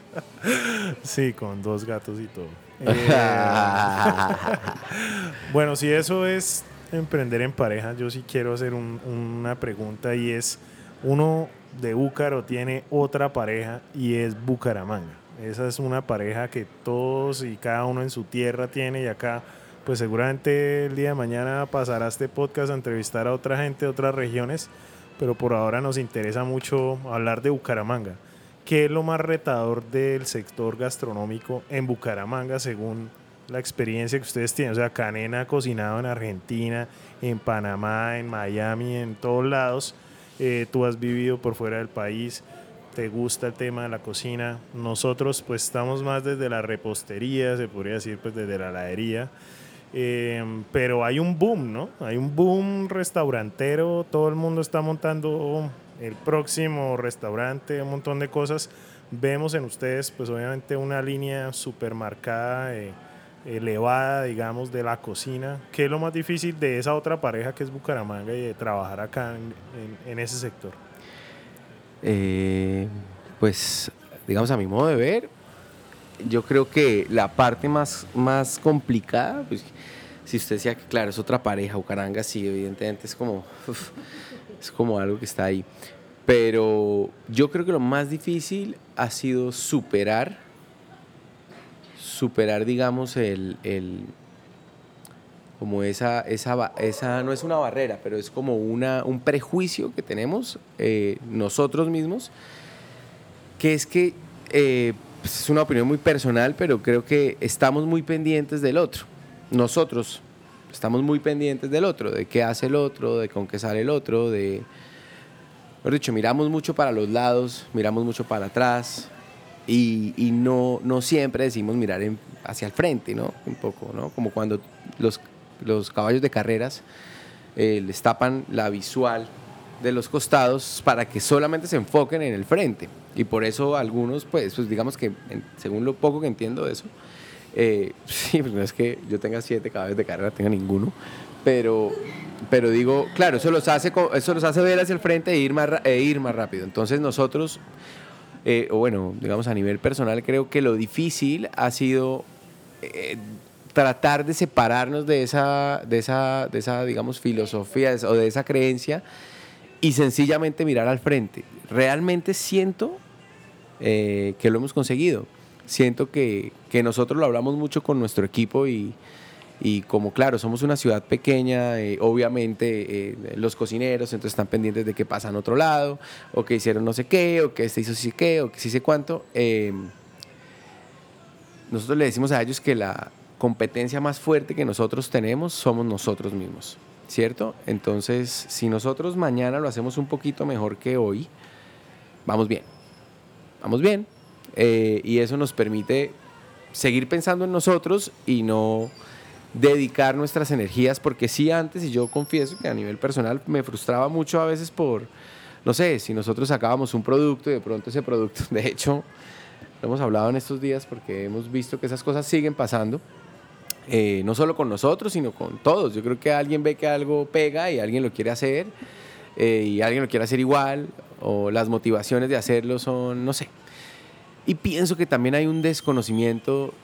Sí, con dos gatos y todo. bueno, si eso es emprender en pareja, yo sí quiero hacer una pregunta y es, uno de Búcaro tiene otra pareja y es Bucaramanga. Esa es una pareja que todos y cada uno en su tierra tiene y acá pues seguramente el día de mañana pasará este podcast a entrevistar a otra gente de otras regiones, pero por ahora nos interesa mucho hablar de Bucaramanga. ¿Qué es lo más retador del sector gastronómico en Bucaramanga según la experiencia que ustedes tienen? O sea, Canena ha cocinado en Argentina, en Panamá, en Miami, en todos lados. Eh, tú has vivido por fuera del país, te gusta el tema de la cocina. Nosotros pues estamos más desde la repostería, se podría decir pues desde la heladería. Em, pero hay un boom, ¿no? Hay un boom restaurantero, todo el mundo está montando el próximo restaurante, un montón de cosas. Vemos en ustedes, pues obviamente una línea supermarcada, eh, elevada, digamos, de la cocina. ¿Qué es lo más difícil de esa otra pareja que es Bucaramanga y de trabajar acá en, ese sector? Eh, pues, digamos, a mi modo de ver, yo creo que la parte más, más complicada, pues, si usted decía que, claro, es otra pareja, Bucaranga, sí, evidentemente es como, es como algo que está ahí. Pero yo creo que lo más difícil ha sido superar, superar, digamos, el, el como esa, esa, esa, no es una barrera, pero es como una, un prejuicio que tenemos eh, nosotros mismos, que es que eh, pues, es una opinión muy personal, pero creo que estamos muy pendientes del otro. Nosotros estamos muy pendientes del otro, de qué hace el otro, de con qué sale el otro, de... Mejor dicho, miramos mucho para los lados, miramos mucho para atrás y, no, no siempre decimos mirar hacia el frente, ¿no? Un poco, ¿no? Como cuando los, los caballos de carreras eh, les tapan la visual de los costados para que solamente se enfoquen en el frente. Y por eso algunos, pues, pues digamos que según lo poco que entiendo de eso, eh, sí, pues no es que yo tenga siete caballos de carrera, tenga ninguno, pero, pero digo, claro, eso los hace, eso los hace ver hacia el frente e ir más, e ir más rápido. Entonces nosotros, eh, o bueno, digamos a nivel personal, creo que lo difícil ha sido eh, tratar de separarnos de esa, de esa, de esa, digamos, filosofía o de esa creencia y sencillamente mirar al frente. Realmente siento que lo hemos conseguido. Siento que, nosotros lo hablamos mucho con nuestro equipo y, como claro, somos una ciudad pequeña, eh, obviamente eh, los cocineros entonces están pendientes de qué pasa en otro lado, o que hicieron no sé qué, o que este hizo sí qué, o que sí sé cuánto. nosotros le decimos a ellos que la competencia más fuerte que nosotros tenemos somos nosotros mismos. ¿cierto? Entonces, si nosotros mañana lo hacemos un poquito mejor que hoy, vamos bien, vamos bien. Eh, y eso nos permite seguir pensando en nosotros y no dedicar nuestras energías, porque sí antes, y yo confieso que a nivel personal me frustraba mucho a veces por, no sé, si nosotros sacábamos un producto y de pronto ese producto, de hecho, lo hemos hablado en estos días porque hemos visto que esas cosas siguen pasando eh, no solo con nosotros, sino con todos. Yo creo que alguien ve que algo pega y alguien lo quiere hacer eh, y alguien lo quiere hacer igual o las motivaciones de hacerlo son, no sé. Y pienso que también hay un desconocimiento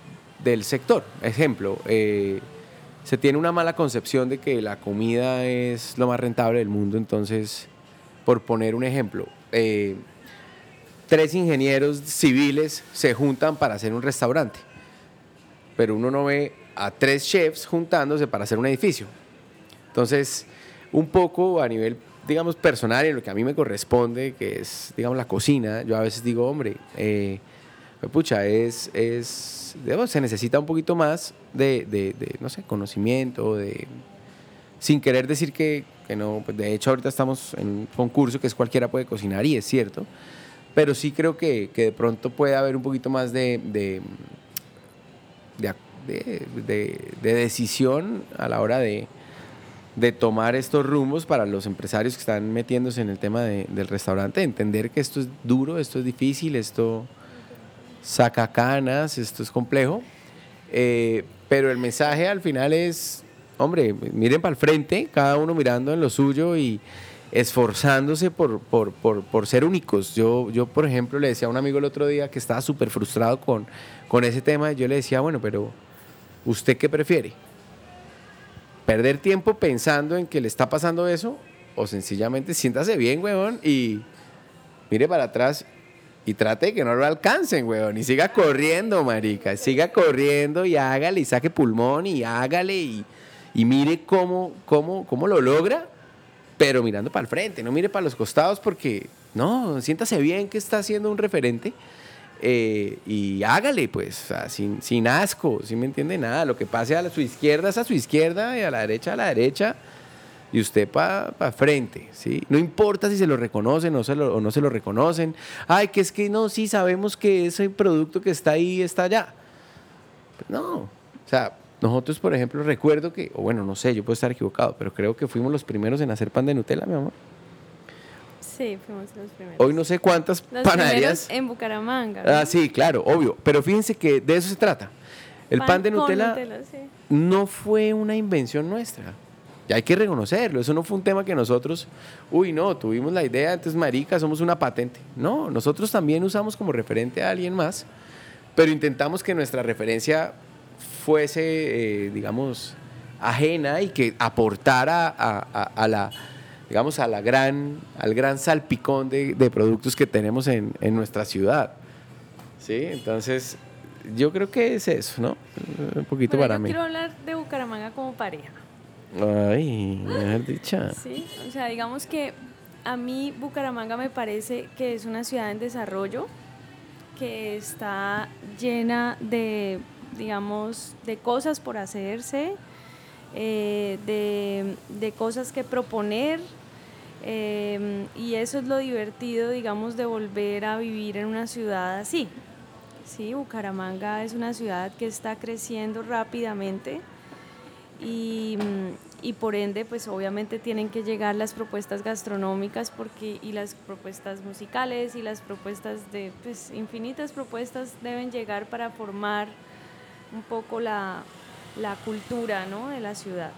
del sector. Ejemplo, eh, se tiene una mala concepción de que la comida es lo más rentable del mundo, entonces, por poner un ejemplo, tres ingenieros civiles se juntan para hacer un restaurante, pero uno no ve a tres chefs juntándose para hacer un edificio. Entonces, un poco a nivel, digamos, personal y lo que a mí me corresponde, que es, digamos, la cocina, yo a veces digo, hombre, eh, pucha, es, es se necesita un poquito más de, de, no sé, conocimiento, de, sin querer decir que, que no, pues de hecho ahorita estamos en un concurso que es cualquiera puede cocinar y es cierto, pero sí creo que, que de pronto puede haber un poquito más de, de, de, de- de decisión a la hora de, de tomar estos rumbos para los empresarios que están metiéndose en el tema de- del restaurante, entender que esto es duro, esto es difícil, esto saca canas, esto es complejo, eh, pero el mensaje al final es, hombre, miren para el frente, cada uno mirando en lo suyo y esforzándose por, por, por, ser únicos. Yo, yo, por ejemplo, le decía a un amigo el otro día que estaba súper frustrado con, con ese tema, yo le decía, bueno, pero ¿usted qué prefiere? ¿Perder tiempo pensando en que le está pasando eso? O sencillamente siéntase bien, weón, y mire para atrás y trate que no lo alcancen, weón. Y siga corriendo, marica. Siga corriendo y hágale y saque pulmón y hágale y, y mire cómo, cómo, cómo lo logra, pero mirando para el frente, no mire para los costados porque, no, siéntase bien que está siendo un referente eh, y hágale, pues, sin, sin asco, ¿sí me entiende? Nada, lo que pase a su izquierda es a su izquierda y a la derecha a la derecha y usted para frente, ¿sí? No importa si se lo reconocen o, se lo- o no se lo reconocen. Ay, que es que no, sí sabemos que ese producto que está ahí está allá. Pues no, o sea, nosotros, por ejemplo, recuerdo que, o bueno, no sé, yo puedo estar equivocado, pero creo que fuimos los primeros en hacer pan de Nutella, mi amor. Sí, fuimos los primeros. Hoy no sé cuántas los panaderías. en Bucaramanga. ¿no? Ah, sí, claro, obvio. Pero fíjense que de eso se trata. El pan, de Nutella, sí. no fue una invención nuestra. Y hay que reconocerlo. Eso no fue un tema que nosotros, uy, no, tuvimos la idea, entonces, marica, somos una patente. No, nosotros también usamos como referente a alguien más, pero intentamos que nuestra referencia fuese, eh, digamos, ajena y que aportara a, a- a la, digamos, a la gran, al gran salpicón de, de productos que tenemos en, en nuestra ciudad. ¿Sí? Entonces, yo creo que es eso, ¿no? Un poquito Bueno, para yo mí. quiero hablar de Bucaramanga como pareja. Ay, mejor dicha. Sí, o sea, digamos que a mí Bucaramanga me parece que es una ciudad en desarrollo, que está llena de, digamos, de cosas por hacerse, eh, de, de cosas que proponer, eh, y eso es lo divertido, digamos, de volver a vivir en una ciudad así. Sí, Bucaramanga es una ciudad que está creciendo rápidamente y, y por ende pues obviamente tienen que llegar las propuestas gastronómicas porque y las propuestas musicales y las propuestas de pues infinitas propuestas deben llegar para formar un poco la, la cultura ¿no? de la ciudad.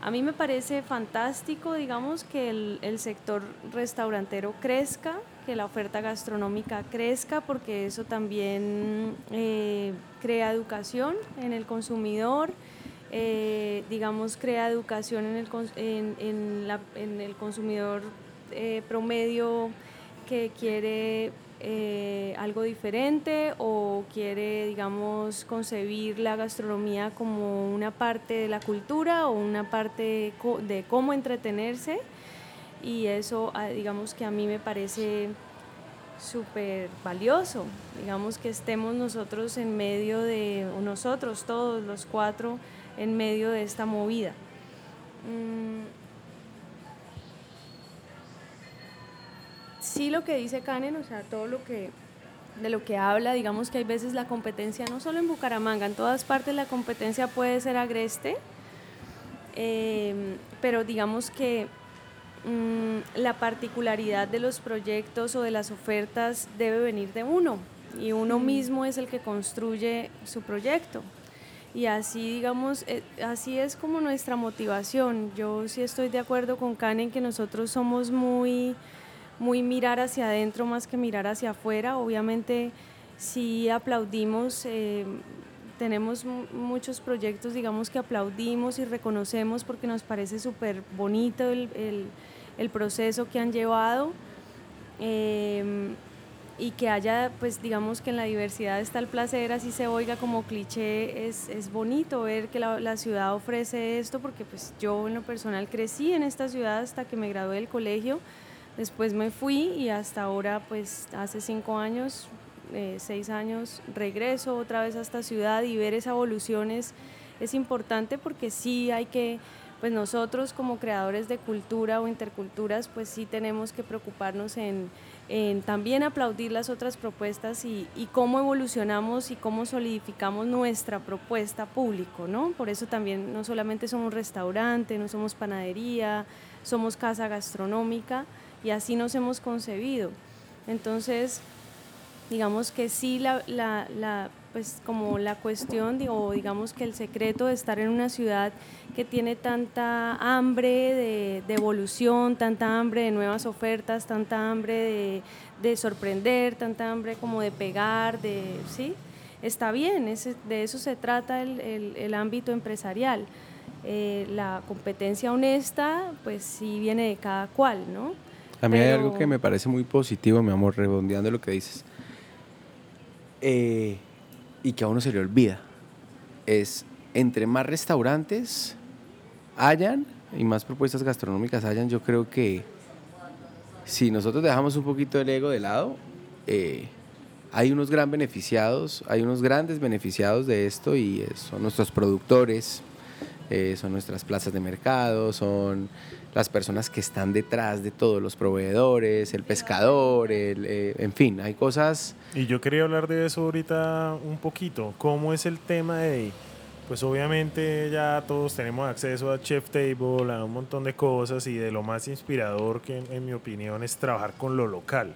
A mí me parece fantástico, digamos, que el, el sector restaurantero crezca, que la oferta gastronómica crezca, porque eso también eh, crea educación en el consumidor, eh, digamos, crea educación en el, en, en la- en el consumidor eh, promedio que quiere eh, algo diferente o quiere, digamos, concebir la gastronomía como una parte de la cultura o una parte de cómo entretenerse. Y eso, ah, digamos que a mí me parece súper valioso, digamos que estemos nosotros en medio de, nosotros todos los cuatro, en medio de esta movida. Mm, sí lo que dice Canen, o sea, todo lo que de lo que habla, digamos que hay veces la competencia, no solo en Bucaramanga, en todas partes la competencia puede ser agreste, eh, pero digamos que mm, la particularidad de los proyectos o de las ofertas debe venir de uno y uno mismo es el que construye su proyecto. Y así, digamos, eh, así es como nuestra motivación. Yo sí estoy de acuerdo con Karen que nosotros somos muy, muy mirar hacia adentro más que mirar hacia afuera. Obviamente, sí aplaudimos, eh, tenemos mu- muchos proyectos, digamos, que aplaudimos y reconocemos porque nos parece súper bonito el, el- proceso que han llevado. Em, y que haya, pues digamos que en la diversidad está el placer, así se oiga como cliché, es, es bonito ver que la, la ciudad ofrece esto, porque pues yo en lo personal crecí en esta ciudad hasta que me gradué del colegio, después me fui y hasta ahora, pues hace cinco años, eh, seis años, regreso otra vez a esta ciudad y ver esa evolución es, es importante porque sí hay que pues nosotros como creadores de cultura o interculturas, pues sí tenemos que preocuparnos en, también aplaudir las otras propuestas y, cómo evolucionamos y cómo solidificamos nuestra propuesta público, ¿no? Por eso también no solamente somos restaurante, no somos panadería, somos casa gastronómica y así nos hemos concebido. Entonces, digamos que sí la, la, pues como la cuestión, o digamos que el secreto de estar en una ciudad que tiene tanta hambre de, evolución, tanta hambre de nuevas ofertas, tanta hambre de, sorprender, tanta hambre como de pegar, de, ¿sí? Está bien, de eso se trata el, ámbito empresarial. Eh, la competencia honesta, pues sí viene de cada cual, ¿no? A mí hay algo que me parece muy positivo, mi amor, redondeando lo que dices. Eh, y que a uno se le olvida. Es entre más restaurantes hayan y más propuestas gastronómicas hayan, yo creo que si nosotros dejamos un poquito el ego de lado, eh, hay unos gran beneficiados, hay unos grandes beneficiados de esto y son nuestros productores, eh, son nuestras plazas de mercado, son las personas que están detrás de todos los proveedores, el pescador, el, eh, en fin, hay cosas... Y yo quería hablar de eso ahorita un poquito, cómo es el tema de, pues obviamente ya todos tenemos acceso a Chef Table, a un montón de cosas y de lo más inspirador que en mi opinión es trabajar con lo local.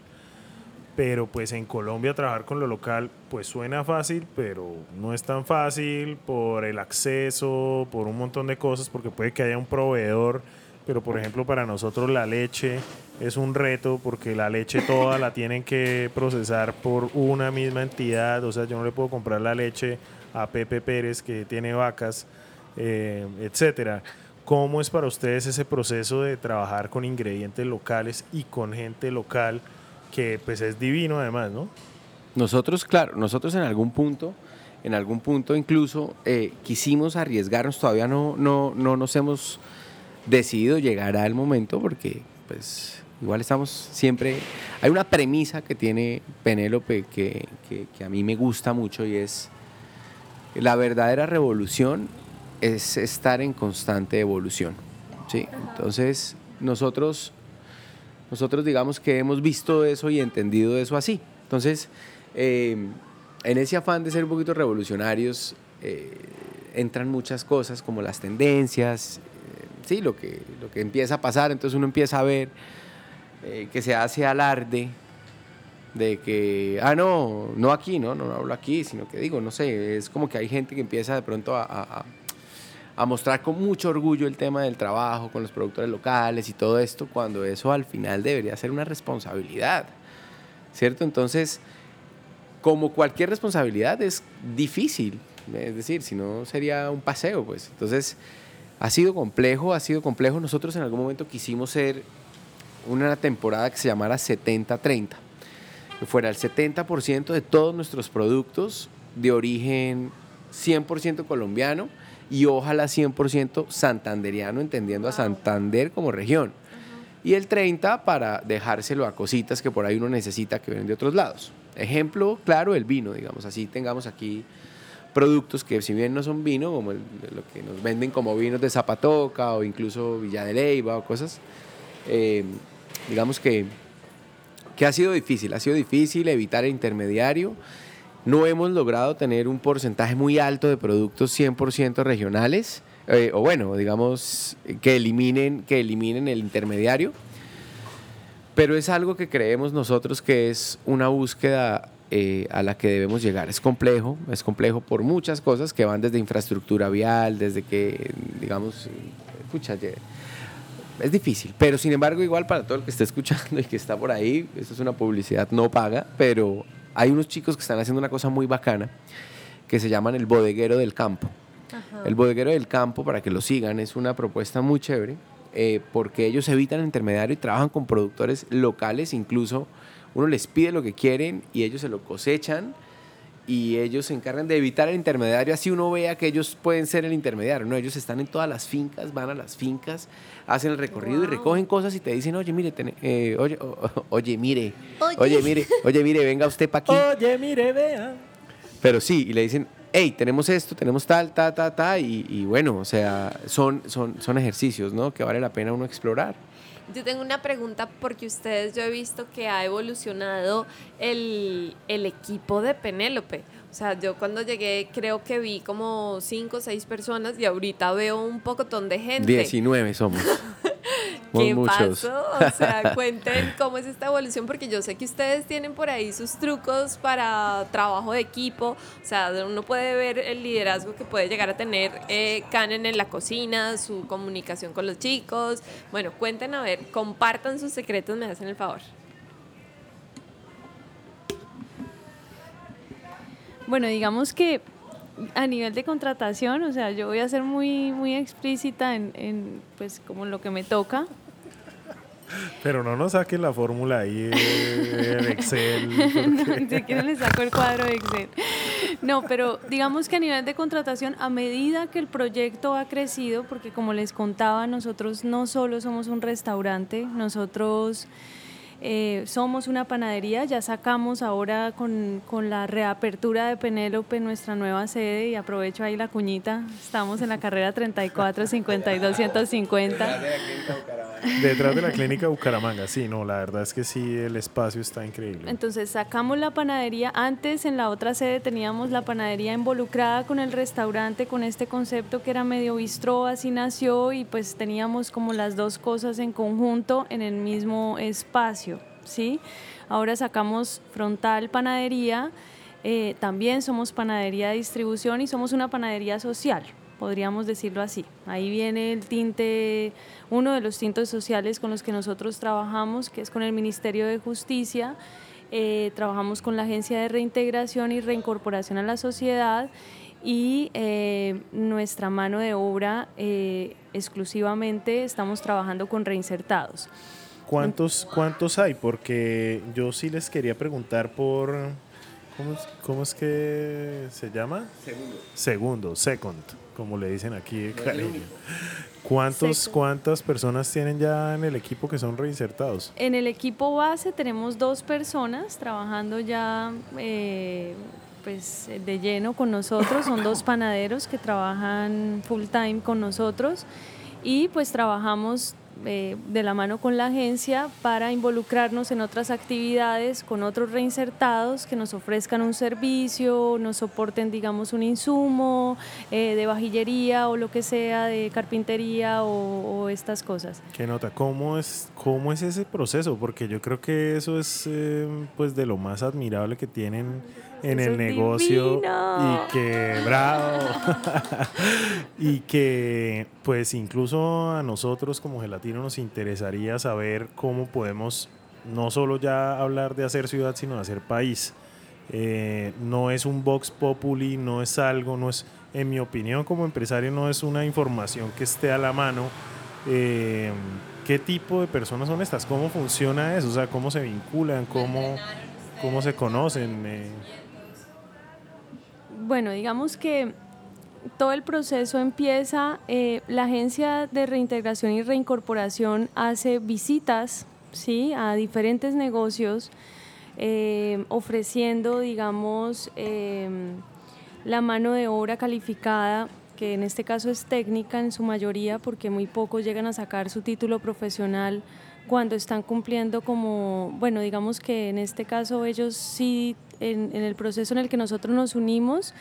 Pero pues en Colombia trabajar con lo local pues suena fácil, pero no es tan fácil por el acceso, por un montón de cosas, porque puede que haya un proveedor. Pero por ejemplo para nosotros la leche es un reto porque la leche toda la tienen que procesar por una misma entidad, o sea, yo no le puedo comprar la leche a Pepe Pérez que tiene vacas, eh, etcétera. ¿Cómo es para ustedes ese proceso de trabajar con ingredientes locales y con gente local que pues es divino además, ¿no? Nosotros, claro, nosotros en algún punto, en algún punto incluso eh, quisimos arriesgarnos, todavía no, no, no nos hemos decidido llegar al momento porque pues igual estamos siempre... Hay una premisa que tiene Penélope que, que, a mí me gusta mucho y es la verdadera revolución es estar en constante evolución. ¿sí? Entonces nosotros, nosotros digamos que hemos visto eso y entendido eso así. Entonces, eh, en ese afán de ser un poquito revolucionarios, eh, entran muchas cosas como las tendencias, sí, lo que, lo que empieza a pasar, entonces uno empieza a ver eh, que se hace alarde de que, ah, no, no aquí, no, no, hablo aquí, sino que digo, no sé, es como que hay gente que empieza de pronto a, a, mostrar con mucho orgullo el tema del trabajo con los productores locales y todo esto, cuando eso al final debería ser una responsabilidad, ¿cierto? Entonces, como cualquier responsabilidad es difícil, es decir, si no sería un paseo, pues. Entonces, ha sido complejo, ha sido complejo. Nosotros en algún momento quisimos ser una temporada que se llamara 70-30, que fuera el 70% de todos nuestros productos de origen 100% colombiano y ojalá 100% santanderiano, entendiendo a Santander como región. Y el 30 para dejárselo a cositas que por ahí uno necesita que vienen de otros lados. Ejemplo, claro, el vino, digamos, así tengamos aquí productos que si bien no son vino, como lo que nos venden como vinos de Zapatoca o incluso Villa de Leyva o cosas, eh, digamos que, que ha sido difícil, ha sido difícil evitar el intermediario. No hemos logrado tener un porcentaje muy alto de productos 100% regionales, eh, o bueno, digamos, que eliminen, que eliminen el intermediario. Pero es algo que creemos nosotros que es una búsqueda eh, a la que debemos llegar. Es complejo, es complejo por muchas cosas que van desde infraestructura vial, desde que, digamos, escucha, es difícil, pero sin embargo igual para todo el que esté escuchando y que está por ahí, esto es una publicidad no paga, pero hay unos chicos que están haciendo una cosa muy bacana que se llaman el bodeguero del campo. El bodeguero del campo, para que lo sigan, es una propuesta muy chévere eh, porque ellos evitan el intermediario y trabajan con productores locales, incluso uno les pide lo que quieren y ellos se lo cosechan y ellos se encargan de evitar el intermediario, así uno vea que ellos pueden ser el intermediario, ¿no? Ellos están en todas las fincas, van a las fincas, hacen el recorrido y recogen cosas y te dicen, oye, mire, eh, oye, oye, mire, oye. mire, oye, mire, venga usted para aquí. Oye, mire, vea. Pero sí, y le dicen, hey, tenemos esto, tenemos tal, ta, ta, ta, y, y bueno, o sea, son, son, son ejercicios, ¿no? Que vale la pena uno explorar. Yo tengo una pregunta porque ustedes, yo he visto que ha evolucionado el, el equipo de Penélope. O sea, yo cuando llegué creo que vi como cinco o seis personas y ahorita veo un pocotón de gente. 19 somos. ¿Qué muchos. pasó? O sea, cuenten cómo es esta evolución, porque yo sé que ustedes tienen por ahí sus trucos para trabajo de equipo. O sea, uno puede ver el liderazgo que puede llegar a tener eh, Canen en la cocina, su comunicación con los chicos. Bueno, cuenten a ver, compartan sus secretos, me hacen el favor. Bueno, digamos que a nivel de contratación, o sea, yo voy a ser muy, muy explícita en, en pues como lo que me toca. Pero no nos saque la fórmula ahí, el Excel. No, porque- si quieren les saco el cuadro de Excel. No, pero digamos que a nivel de contratación, a medida que el proyecto ha crecido, porque como les contaba, nosotros no solo somos un restaurante, nosotros eh, somos una panadería, ya sacamos ahora con, con la reapertura de Penélope nuestra nueva sede y aprovecho ahí la cuñita, estamos en la carrera 34, 52, 150. Detrás de la clínica Bucaramanga, sí, no, la verdad es que sí, el espacio está increíble. Entonces sacamos la panadería. Antes en la otra sede teníamos la panadería involucrada con el restaurante, con este concepto que era medio bistró, así nació y pues teníamos como las dos cosas en conjunto en el mismo espacio, ¿sí? Ahora sacamos frontal panadería, eh, también somos panadería de distribución y somos una panadería social podríamos decirlo así. Ahí viene el tinte, uno de los tintes sociales con los que nosotros trabajamos, que es con el Ministerio de Justicia. Eh, trabajamos con la Agencia de Reintegración y Reincorporación a la Sociedad y eh, nuestra mano de obra eh, exclusivamente estamos trabajando con reinsertados. ¿Cuántos, ¿Cuántos hay? Porque yo sí les quería preguntar por... ¿Cómo es, cómo es que se llama? Segundo. Segundo, second, como le dicen aquí de cariño. ¿Cuántos. ¿Cuántas personas tienen ya en el equipo que son reinsertados? En el equipo base tenemos dos personas trabajando ya eh, pues, de lleno con nosotros. Son dos panaderos que trabajan full time con nosotros y pues trabajamos eh, de la mano con la agencia para involucrarnos en otras actividades con otros reinsertados que nos ofrezcan un servicio, nos soporten digamos un insumo eh, de vajillería o lo que sea, de carpintería o- estas cosas. ¿Qué nota? ¿Cómo es, ¿Cómo es ese proceso? Porque yo creo que eso es eh, pues de lo más admirable que tienen en Eso el negocio divino. y que bravo y que pues incluso a nosotros como gelatino nos interesaría saber cómo podemos no solo ya hablar de hacer ciudad sino de hacer país Eh, no es un vox populi no es algo no es en mi opinión como empresario no es una información que esté a la mano eh, ¿Qué tipo de personas son estas? ¿Cómo funciona eso? O sea, ¿cómo se vinculan? ¿Cómo, cómo se conocen? Eh, Bueno, digamos que todo el proceso empieza, eh, la Agencia de Reintegración y Reincorporación hace visitas ¿sí? a diferentes negocios eh, ofreciendo, digamos, eh, la mano de obra calificada, que en este caso es técnica en su mayoría, porque muy pocos llegan a sacar su título profesional cuando están cumpliendo como, bueno, digamos que en este caso ellos sí, en, el proceso en el que nosotros nos unimos,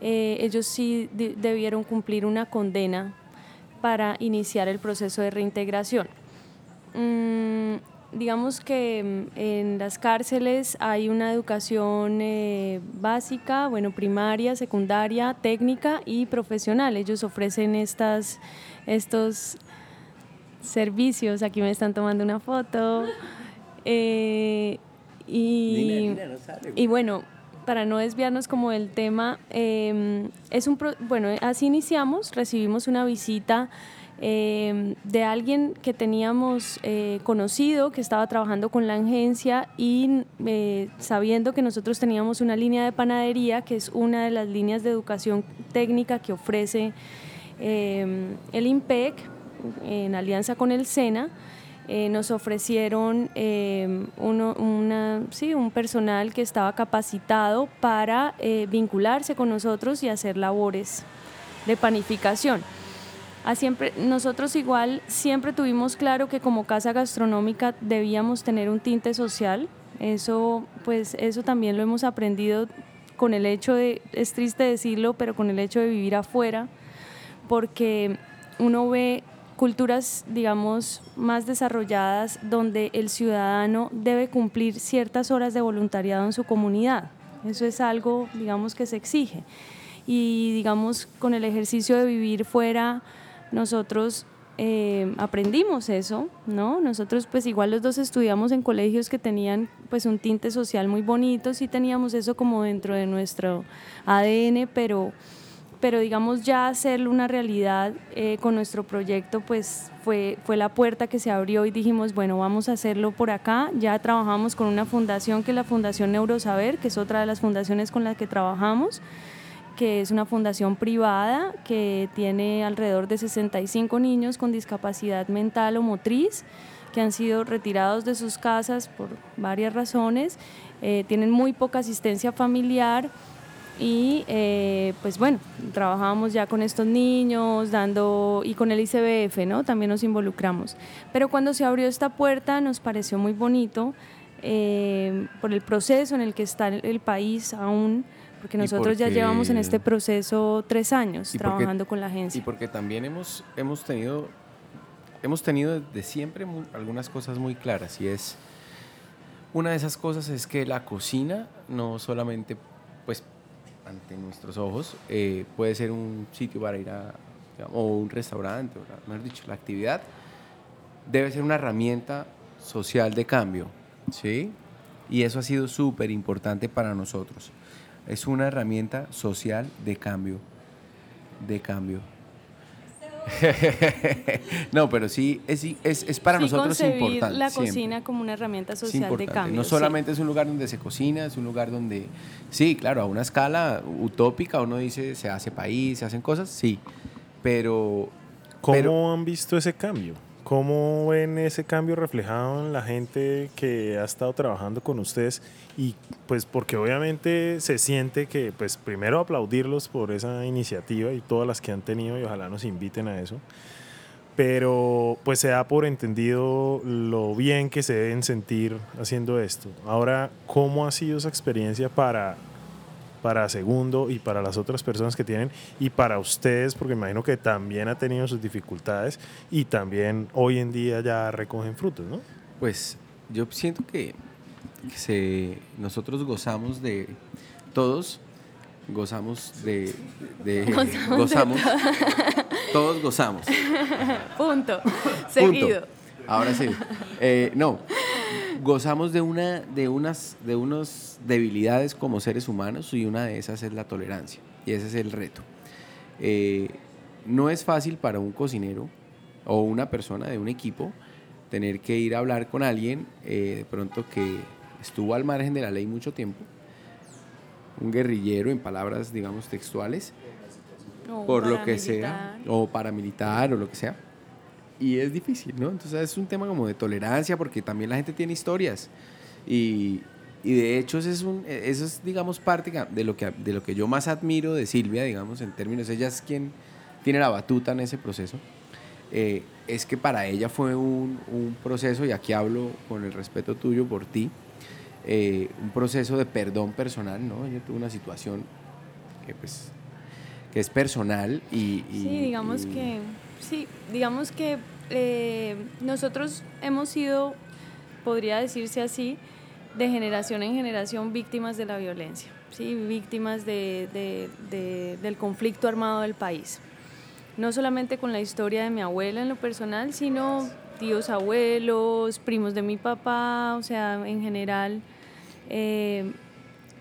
eh, ellos sí de- debieron cumplir una condena para iniciar el proceso de reintegración. Mm, digamos que mm, en las cárceles hay una educación eh, básica, bueno, primaria, secundaria, técnica y profesional. Ellos ofrecen estas, estos servicios. Aquí me están tomando una foto. Eh, y, y bueno, para no desviarnos como del tema, eh, es un pro- bueno, así iniciamos, recibimos una visita eh, de alguien que teníamos eh, conocido, que estaba trabajando con la agencia y eh, sabiendo que nosotros teníamos una línea de panadería, que es una de las líneas de educación técnica que ofrece eh, el IMPEC en alianza con el SENA. eh, nos ofrecieron eh, una, sí, un personal que estaba capacitado para eh, vincularse con nosotros y hacer labores de panificación. A siempre, nosotros igual siempre tuvimos claro que como casa gastronómica debíamos tener un tinte social. Eso, pues, eso también lo hemos aprendido con el hecho de, es triste decirlo, pero con el hecho de vivir afuera, porque uno ve culturas, digamos, más desarrolladas donde el ciudadano debe cumplir ciertas horas de voluntariado en su comunidad. Eso es algo, digamos, que se exige. Y, digamos, con el ejercicio de vivir fuera, nosotros eh, aprendimos eso, ¿no? Nosotros pues igual los dos estudiamos en colegios que tenían pues un tinte social muy bonito, sí teníamos eso como dentro de nuestro ADN, pero pero digamos ya hacerlo una realidad eh, con nuestro proyecto pues fue, fue la puerta que se abrió y dijimos bueno vamos a hacerlo por acá ya trabajamos con una fundación que es la Fundación Neurosaber que es otra de las fundaciones con las que trabajamos que es una fundación privada que tiene alrededor de 65 niños con discapacidad mental o motriz que han sido retirados de sus casas por varias razones, eh, tienen muy poca asistencia familiar, y eh, pues bueno, trabajábamos ya con estos niños, dando, y con el ICBF, ¿no? También nos involucramos. Pero cuando se abrió esta puerta nos pareció muy bonito eh, por el proceso en el que está el país aún, porque nosotros ya llevamos en este proceso tres años trabajando con la agencia. Y porque también hemos, hemos tenido, hemos tenido desde siempre algunas cosas muy claras y es, una de esas cosas es que la cocina no solamente ante nuestros ojos, eh, puede ser un sitio para ir a, o un restaurante, mejor dicho, la actividad debe ser una herramienta social de cambio, ¿sí? Y eso ha sido súper importante para nosotros. Es una herramienta social de cambio, de cambio. no, pero sí, es, es, es para nosotros importante. la cocina como una herramienta social de cambio. No solamente es un lugar donde se cocina, es un lugar donde, sí, claro, a una escala utópica uno dice se hace país, se hacen cosas, sí, pero... ¿Cómo han visto ese cambio? ¿Cómo ven ese cambio reflejado en la gente que ha estado trabajando con ustedes? Y pues porque obviamente se siente que, pues primero aplaudirlos por esa iniciativa y todas las que han tenido y ojalá nos inviten a eso. Pero pues se da por entendido lo bien que se deben sentir haciendo esto. Ahora, ¿cómo ha sido esa experiencia para para Segundo y para las otras personas que tienen y para ustedes, porque imagino que también ha tenido sus dificultades y también hoy en día ya recogen frutos, ¿no? Pues yo siento que se, nosotros gozamos de, todos gozamos de, gozamos, todos gozamos. Punto. Seguido. Ahora sí. Eh, no, gozamos de, una, de, unas, de unas debilidades como seres humanos y una de esas es la tolerancia. Y ese es el reto. Eh, no es fácil para un cocinero o una persona de un equipo tener que ir a hablar con alguien eh, de pronto que estuvo al margen de la ley mucho tiempo, un guerrillero en palabras, digamos, textuales, por lo que sea, o paramilitar o lo que sea y es difícil, ¿no? Entonces es un tema como de tolerancia porque también la gente tiene historias y, y de hecho eso es, un, eso es, digamos, parte de lo, que, de lo que yo más admiro de Silvia, digamos, en términos, ella es quien tiene la batuta en ese proceso, eh, es que para ella fue un, un, proceso, y aquí hablo con el respeto tuyo por ti, eh, un proceso de perdón personal, ¿no? Yo tuve una situación que pues que es personal y... sí, digamos que Sí, digamos que eh, nosotros hemos sido, podría decirse así, de generación en generación víctimas de la violencia, ¿sí? víctimas de, del conflicto armado del país. No solamente con la historia de mi abuela en lo personal, sino tíos abuelos, primos de mi papá, o sea, en general eh,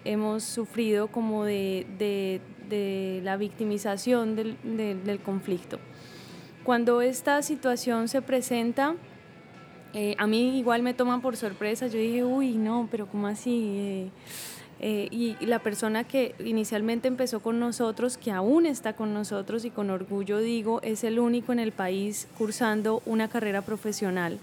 hemos sufrido como de, la victimización del, del conflicto. Cuando esta situación se presenta, eh, a mí igual me toman por sorpresa. Yo dije, uy, no, pero ¿cómo así? Eh, eh, y, la persona que inicialmente empezó con nosotros, que aún está con nosotros y con orgullo digo, es el único en el país cursando una carrera profesional.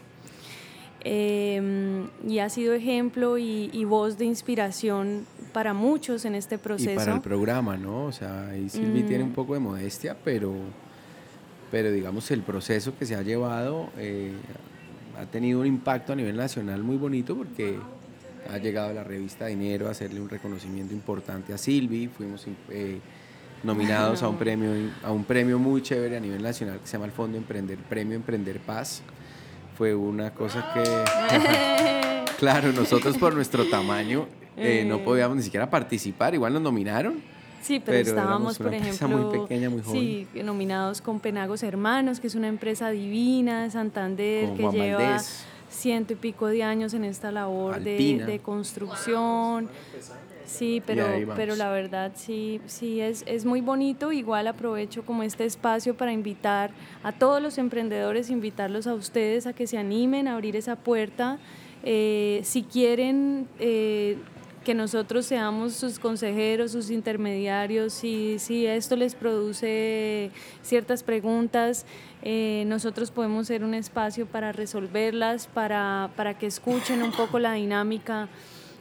y ha sido ejemplo y, voz de inspiración para muchos en este proceso. Y para el programa, ¿no? O sea, ahí Silvi tiene un mm. poco de modestia, pero, pero digamos el proceso que se ha llevado eh, ha tenido un impacto a nivel nacional muy bonito porque ha llegado la revista Dinero a hacerle un reconocimiento importante a Silvi, fuimos eh, nominados a un premio a un premio muy chévere a nivel nacional que se llama el Fondo Emprender Premio Emprender Paz. Fue una cosa que claro, nosotros por nuestro tamaño eh, no podíamos ni siquiera participar, igual nos nominaron. Sí, pero, estábamos, por ejemplo, muy pequeña, muy joven. Sí, nominados con Penagos Hermanos, que es una empresa divina de Santander que lleva ciento y pico de años en esta labor de, de, construcción. Sí, pero, pero la verdad sí, sí es, es muy bonito. Igual aprovecho como este espacio para invitar a todos los emprendedores, invitarlos a ustedes a que se animen a abrir esa puerta. Eh, si quieren eh, que nosotros seamos sus consejeros, sus intermediarios, si, esto les produce ciertas preguntas, eh, nosotros podemos ser un espacio para resolverlas, para, para que escuchen un poco la dinámica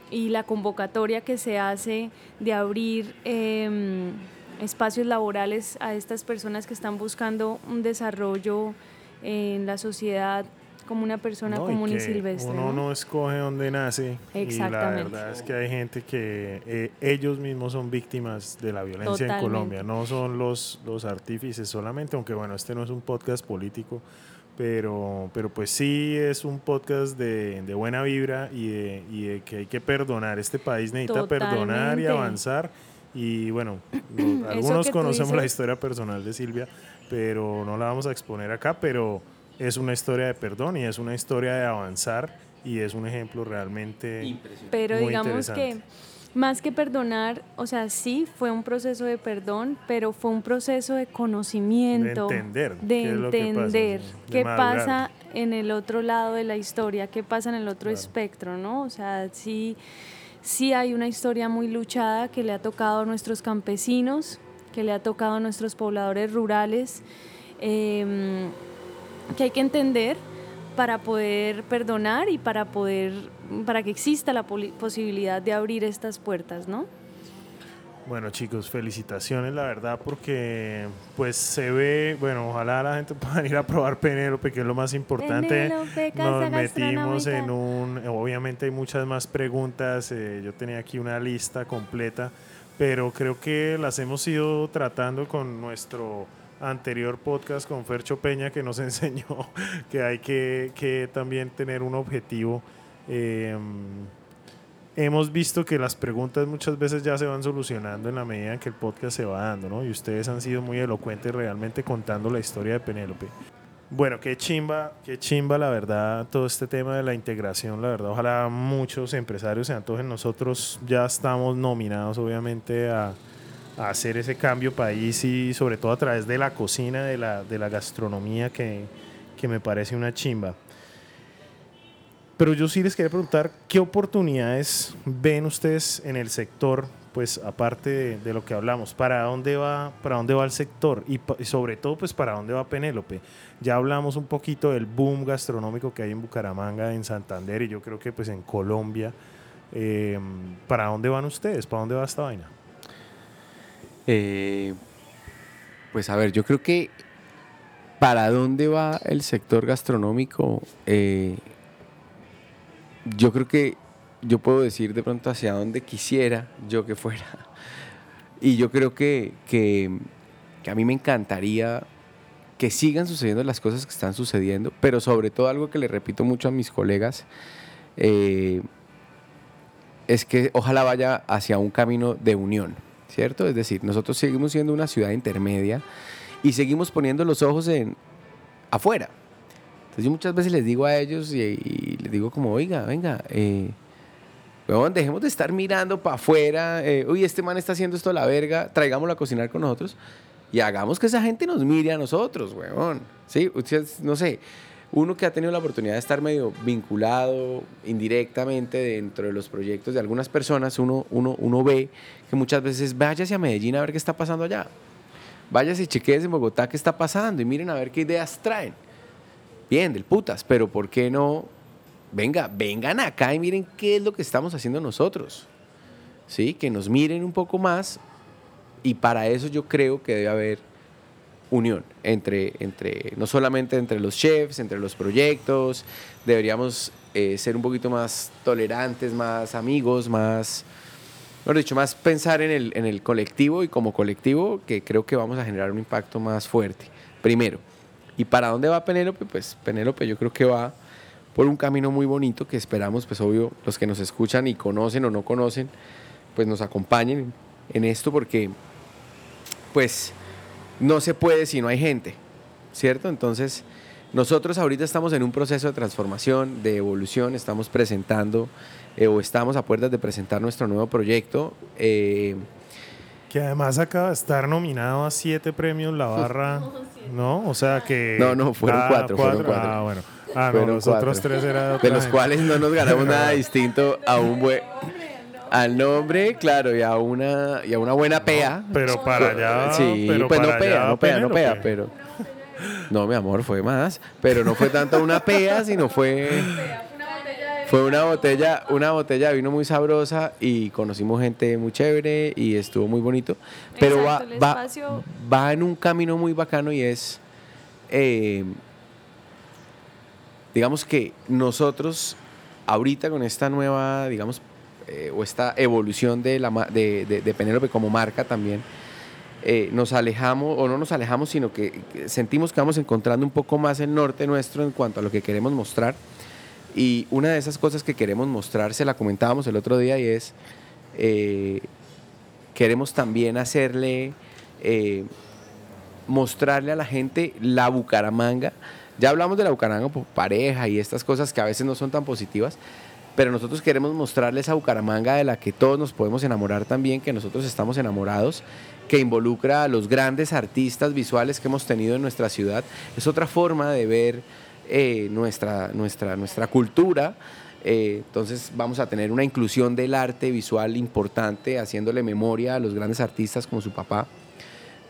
y la convocatoria que se hace de abrir em, espacios laborales a estas personas que están buscando un desarrollo en la sociedad como una persona común y, silvestre. Uno ¿no? escoge dónde nace. Exactamente. Y la verdad es que hay gente que eh, ellos mismos son víctimas de la violencia en Colombia, no son los, los artífices solamente, aunque bueno, este no es un podcast político, pero, pero pues sí es un podcast de, de buena vibra y de, y de, que hay que perdonar. Este país necesita perdonar y avanzar. Y bueno, algunos conocemos la historia personal de Silvia, pero no la vamos a exponer acá, pero es una historia de perdón y es una historia de avanzar y es un ejemplo realmente... Pero digamos que más que perdonar, o sea, sí fue un proceso de perdón, pero fue un proceso de conocimiento. De entender. De entender qué pasa, en el otro lado de la historia, qué pasa en el otro espectro, ¿no? O sea, sí, sí hay una historia muy luchada que le ha tocado a nuestros campesinos, que le ha tocado a nuestros pobladores rurales, em, que hay que entender para poder perdonar y para poder para que exista la posibilidad de abrir estas puertas, ¿no? Bueno chicos, felicitaciones la verdad porque pues se ve, bueno, ojalá la gente pueda ir a probar Penélope, que es lo más importante. Nos metimos en un, obviamente hay muchas más preguntas, eh, yo tenía aquí una lista completa, pero creo que las hemos ido tratando con nuestro anterior podcast con Fercho Peña que nos enseñó que hay que, que también tener un objetivo eh, hemos visto que las preguntas muchas veces ya se van solucionando en la medida en que el podcast se va dando, ¿no? Y ustedes han sido muy elocuentes realmente contando la historia de Penélope. Bueno, qué chimba, qué chimba la verdad, todo este tema de la integración, la verdad, ojalá muchos empresarios se antojen. Nosotros ya estamos nominados, obviamente, a, hacer ese cambio país y sobre todo a través de la cocina, de la, de la gastronomía, que, que me parece una chimba. Pero yo sí les quería preguntar, ¿qué oportunidades ven ustedes en el sector, pues aparte de, lo que hablamos, para dónde va, para dónde va el sector y, sobre todo, pues para dónde va Penélope? Ya hablamos un poquito del boom gastronómico que hay en Bucaramanga, en Santander y yo creo que pues en Colombia. Eh, ¿Para dónde van ustedes? ¿Para dónde va esta vaina? Eh, pues a ver, yo creo que para dónde va el sector gastronómico, eh, yo creo que yo puedo decir de pronto hacia dónde quisiera yo que fuera. Y yo creo que, que, a mí me encantaría que sigan sucediendo las cosas que están sucediendo, pero sobre todo algo que le repito mucho a mis colegas, eh, es que ojalá vaya hacia un camino de unión, ¿cierto? Es decir, nosotros seguimos siendo una ciudad intermedia y seguimos poniendo los ojos en afuera, entonces yo muchas veces les digo a ellos y, les digo como, oiga, venga, eh, dejemos de estar mirando para afuera, eh, uy, este man está haciendo esto a la verga, traigámoslo a cocinar con nosotros y hagamos que esa gente nos mire a nosotros, weón. Sí, no sé, uno que ha tenido la oportunidad de estar medio vinculado indirectamente dentro de los proyectos de algunas personas, uno, uno, uno ve muchas veces váyase a Medellín a ver qué está pasando allá. Váyase y chequees en Bogotá qué está pasando y miren a ver qué ideas traen bien, del putas, pero ¿por qué no venga, vengan acá y miren qué es lo que estamos haciendo nosotros. ¿Sí? Que nos miren un poco más y para eso yo creo que debe haber unión entre, entre no solamente entre los chefs, entre los proyectos, deberíamos eh, ser un poquito más tolerantes, más amigos, más, mejor dicho, más pensar en el, en el colectivo y como colectivo que creo que vamos a generar un impacto más fuerte, primero. ¿Y para dónde va Penélope? Pues Penélope yo creo que va por un camino muy bonito que esperamos, pues obvio, los que nos escuchan y conocen o no conocen, pues nos acompañen en esto porque, pues, no se puede si no hay gente, ¿cierto? Entonces, nosotros ahorita estamos en un proceso de transformación, de evolución, estamos presentando eh, o estamos a puertas de presentar nuestro nuevo proyecto. Eh, que además acaba de estar nominado a siete premios La Barra, ¿no? O sea que... No, no, fueron Ah, cuatro, fueron cuatro. Ah, bueno. Ah, no, los otros cuatro. tres eran de los cuales no nos ganamos nada distinto a un buen al nombre, claro, y a una y a una buena pea. Pero para allá... sí, pero pues no pea, allá, no pea, no pea, Penélope. pero no, mi amor, fue más, pero no fue tanto una pea, sino fue fue una botella, una botella de vino muy sabrosa y conocimos gente muy chévere y estuvo muy bonito. Pero Exacto, va, va, en un camino muy bacano y es, eh, digamos que nosotros ahorita con esta nueva, digamos, eh, o esta evolución de, la, de, de Penélope como marca también, eh, nos alejamos, o no nos alejamos, sino que sentimos que vamos encontrando un poco más el norte nuestro en cuanto a lo que queremos mostrar. Y una de esas cosas que queremos mostrar, se la comentábamos el otro día, y es, eh, queremos también hacerle, eh, mostrarle a la gente la Bucaramanga. Ya hablamos de la Bucaramanga por pareja y estas cosas que a veces no son tan positivas, pero nosotros queremos mostrarle esa Bucaramanga de la que todos nos podemos enamorar también, que nosotros estamos enamorados, que involucra a los grandes artistas visuales que hemos tenido en nuestra ciudad. Es otra forma de ver eh, nuestra, nuestra, nuestra cultura. Eh, entonces vamos a tener una inclusión del arte visual importante, haciéndole memoria a los grandes artistas como su papá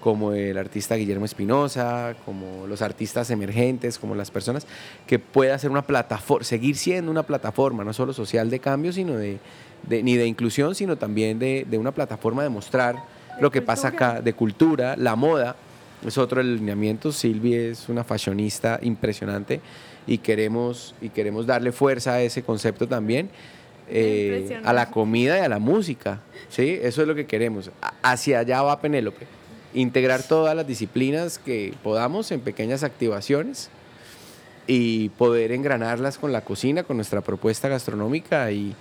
como el artista Guillermo Espinosa, como los artistas emergentes, como las personas, que pueda ser una plataforma, seguir siendo una plataforma, no solo social de cambio, sino de, ni de inclusión, sino también de, de una plataforma de mostrar lo que pasa acá, de cultura, la moda, es otro del lineamiento. Silvia es una fashionista impresionante y queremos, y queremos darle fuerza a ese concepto también. eh, a la comida y a la música, ¿sí? Eso es lo que queremos. Hacia allá va Penélope integrar todas las disciplinas que podamos en pequeñas activaciones y poder engranarlas con la cocina, con nuestra propuesta gastronómica y,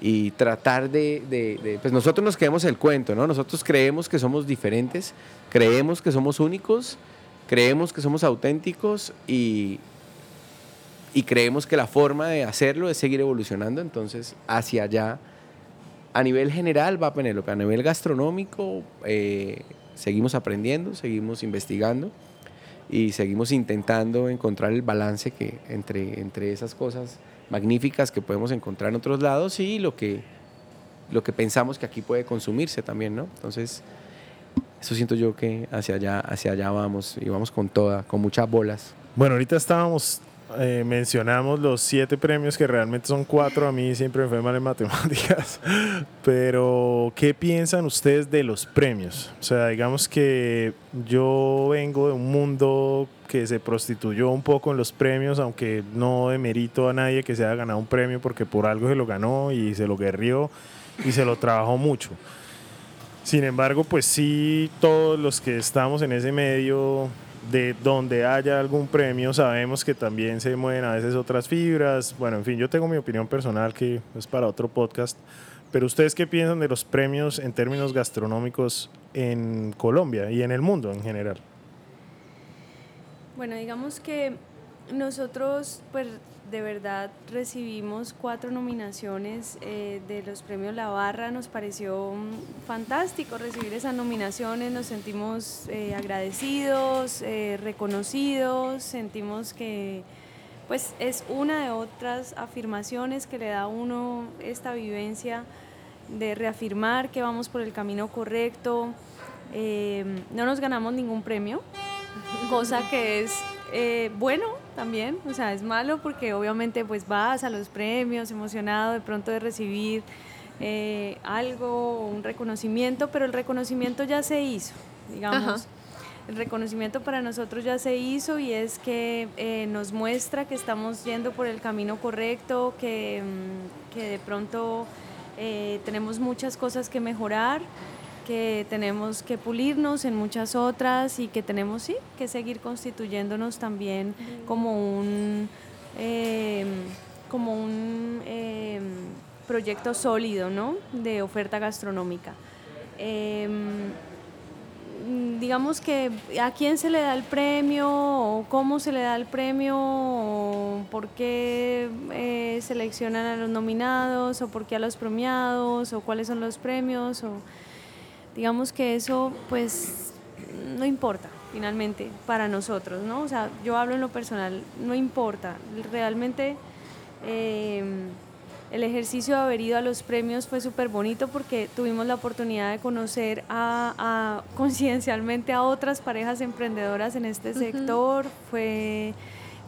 y tratar de, Pues nosotros nos creemos el cuento, ¿no? Nosotros creemos que somos diferentes, creemos que somos únicos, creemos que somos auténticos y, y creemos que la forma de hacerlo es seguir evolucionando, entonces hacia allá a nivel general va Penélope, a nivel gastronómico eh, seguimos aprendiendo, seguimos investigando y seguimos intentando encontrar el balance que entre, entre esas cosas magníficas que podemos encontrar en otros lados y lo que, lo que pensamos que aquí puede consumirse también, ¿no? Entonces, eso siento yo que hacia allá, hacia allá vamos y vamos con toda, con muchas bolas. Bueno, ahorita estábamos, eh, mencionamos los siete premios que realmente son cuatro. A mí siempre me fue mal en matemáticas. Pero, ¿qué piensan ustedes de los premios? O sea, digamos que yo vengo de un mundo que se prostituyó un poco en los premios, aunque no demerito a nadie que se haya ganado un premio porque por algo se lo ganó y se lo guerrió y se lo trabajó mucho. Sin embargo, pues sí, todos los que estamos en ese medio, de donde haya algún premio, sabemos que también se mueven a veces otras fibras. Bueno, en fin, yo tengo mi opinión personal que es para otro podcast. Pero ustedes qué piensan de los premios en términos gastronómicos en Colombia y en el mundo en general? Bueno, digamos que nosotros, pues de verdad recibimos cuatro nominaciones eh, de los premios La Barra. Nos pareció mm, fantástico recibir esas nominaciones. Nos sentimos eh, agradecidos, eh, reconocidos. Sentimos que, pues, es una de otras afirmaciones que le da a uno esta vivencia de reafirmar que vamos por el camino correcto. No nos ganamos ningún premio, cosa que es eh, bueno también, o sea, es malo porque obviamente pues vas a los premios emocionado de pronto de recibir eh, algo, un reconocimiento, pero el reconocimiento ya se hizo, digamos. El reconocimiento para nosotros ya se hizo y es que eh, nos muestra que estamos yendo por el camino correcto, que, mm, que de pronto tenemos muchas cosas que mejorar que tenemos que pulirnos en muchas otras y que tenemos sí que seguir constituyéndonos también como un em, como un em, proyecto sólido ¿no? de oferta gastronómica. Em, digamos que a quién se le da el premio o cómo se le da el premio o por qué eh, seleccionan a los nominados o por qué a los premiados o cuáles son los premios o digamos que eso pues no importa finalmente para nosotros, ¿no? O sea, yo hablo en lo personal, no importa, realmente em, el ejercicio de haber ido a los premios fue súper bonito porque tuvimos la oportunidad de conocer a, conciencialmente a otras parejas emprendedoras en este sector, fue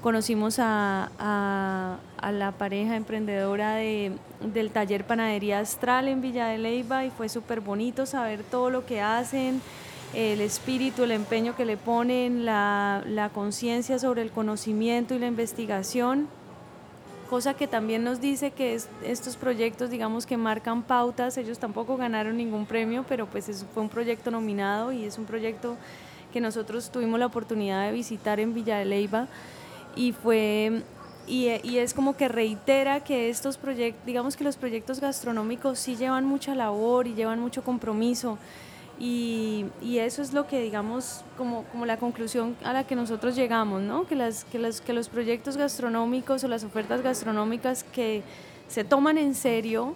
conocimos a, la pareja emprendedora de, del taller Panadería Astral en Villa de Leyva y fue súper bonito saber todo lo que hacen, el espíritu, el empeño que le ponen, la, la conciencia sobre el conocimiento y la investigación, cosa que también nos dice que estos proyectos, digamos que marcan pautas, ellos tampoco ganaron ningún premio, pero pues fue un proyecto nominado y es un proyecto que nosotros tuvimos la oportunidad de visitar en Villa de Leyva y fue y, es como que reitera que estos proyectos, digamos que los proyectos gastronómicos sí llevan mucha labor y llevan mucho compromiso. Y, eso es lo que, digamos, como, como la conclusión a la que nosotros llegamos, ¿no? Que, las, que, las, que los proyectos gastronómicos o las ofertas gastronómicas que se toman en serio,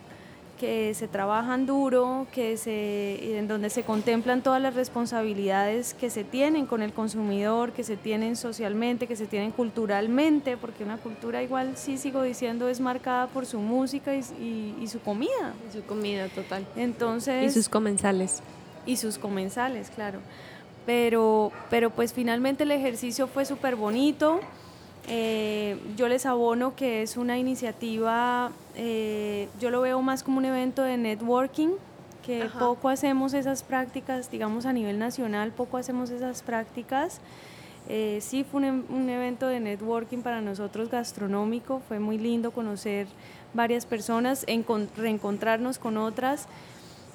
que se trabajan duro, que se, en donde se contemplan todas las responsabilidades que se tienen con el consumidor, que se tienen socialmente, que se tienen culturalmente, porque una cultura igual sí sigo diciendo es marcada por su música y, su comida. su comida total. Entonces, y sus comensales. Y sus comensales, claro. Pero, pero pues finalmente el ejercicio fue súper bonito. Eh, yo les abono que es una iniciativa, eh, yo lo veo más como un evento de networking, que poco hacemos esas prácticas, digamos a nivel nacional, poco hacemos esas prácticas. Eh, sí fue un, un, evento de networking para nosotros gastronómico, fue muy lindo conocer varias personas, reencontrarnos con otras.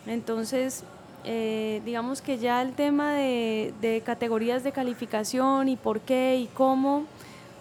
Entonces, digamos que ya el tema de, de categorías de calificación y por qué y cómo,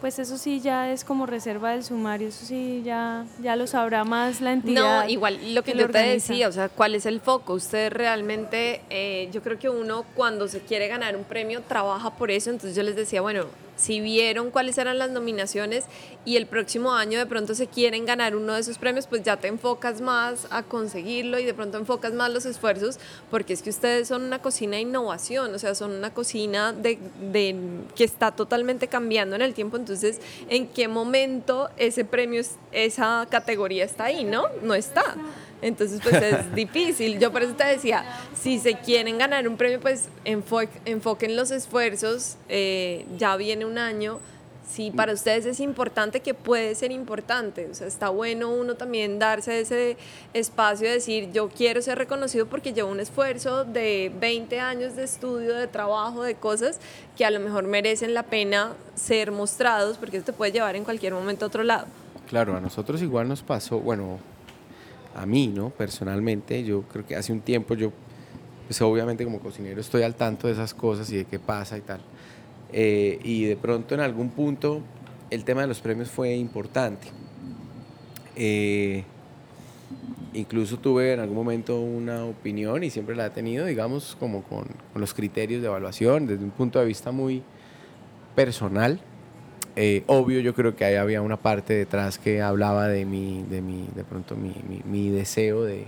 pues eso sí ya es como reserva del sumario, eso sí ya, ya lo sabrá más la entidad. No, igual lo que, yo te decía, o sea, ¿cuál es el foco? Usted realmente, eh, yo creo que uno cuando se quiere ganar un premio trabaja por eso, entonces yo les decía, bueno, si vieron cuáles eran las nominaciones y el próximo año de pronto se quieren ganar uno de esos premios, pues ya te enfocas más a conseguirlo y de pronto enfocas más los esfuerzos, porque es que ustedes son una cocina de innovación, o sea, son una cocina de, de que está totalmente cambiando en el tiempo, entonces, ¿en qué momento ese premio, esa categoría está ahí? ¿No? No está. Entonces, pues es difícil. Yo por eso te decía, si se quieren ganar un premio, pues enfoquen los esfuerzos. Eh, ya viene un año. Si para ustedes es importante, que puede ser importante. O sea, está bueno uno también darse ese espacio de decir, yo quiero ser reconocido porque llevo un esfuerzo de 20 años de estudio, de trabajo, de cosas que a lo mejor merecen la pena ser mostrados, porque eso te puede llevar en cualquier momento a otro lado. Claro, a nosotros igual nos pasó, bueno, a mí, ¿no? Personalmente, yo creo que hace un tiempo yo, pues obviamente como cocinero estoy al tanto de esas cosas y de qué pasa y tal. Eh, y de pronto en algún punto el tema de los premios fue importante. Eh, incluso tuve en algún momento una opinión y siempre la he tenido, digamos, como con, con los criterios de evaluación desde un punto de vista muy personal eh, obvio, yo creo que ahí había una parte detrás que hablaba de mi, de mi, de pronto mi, mi, deseo de,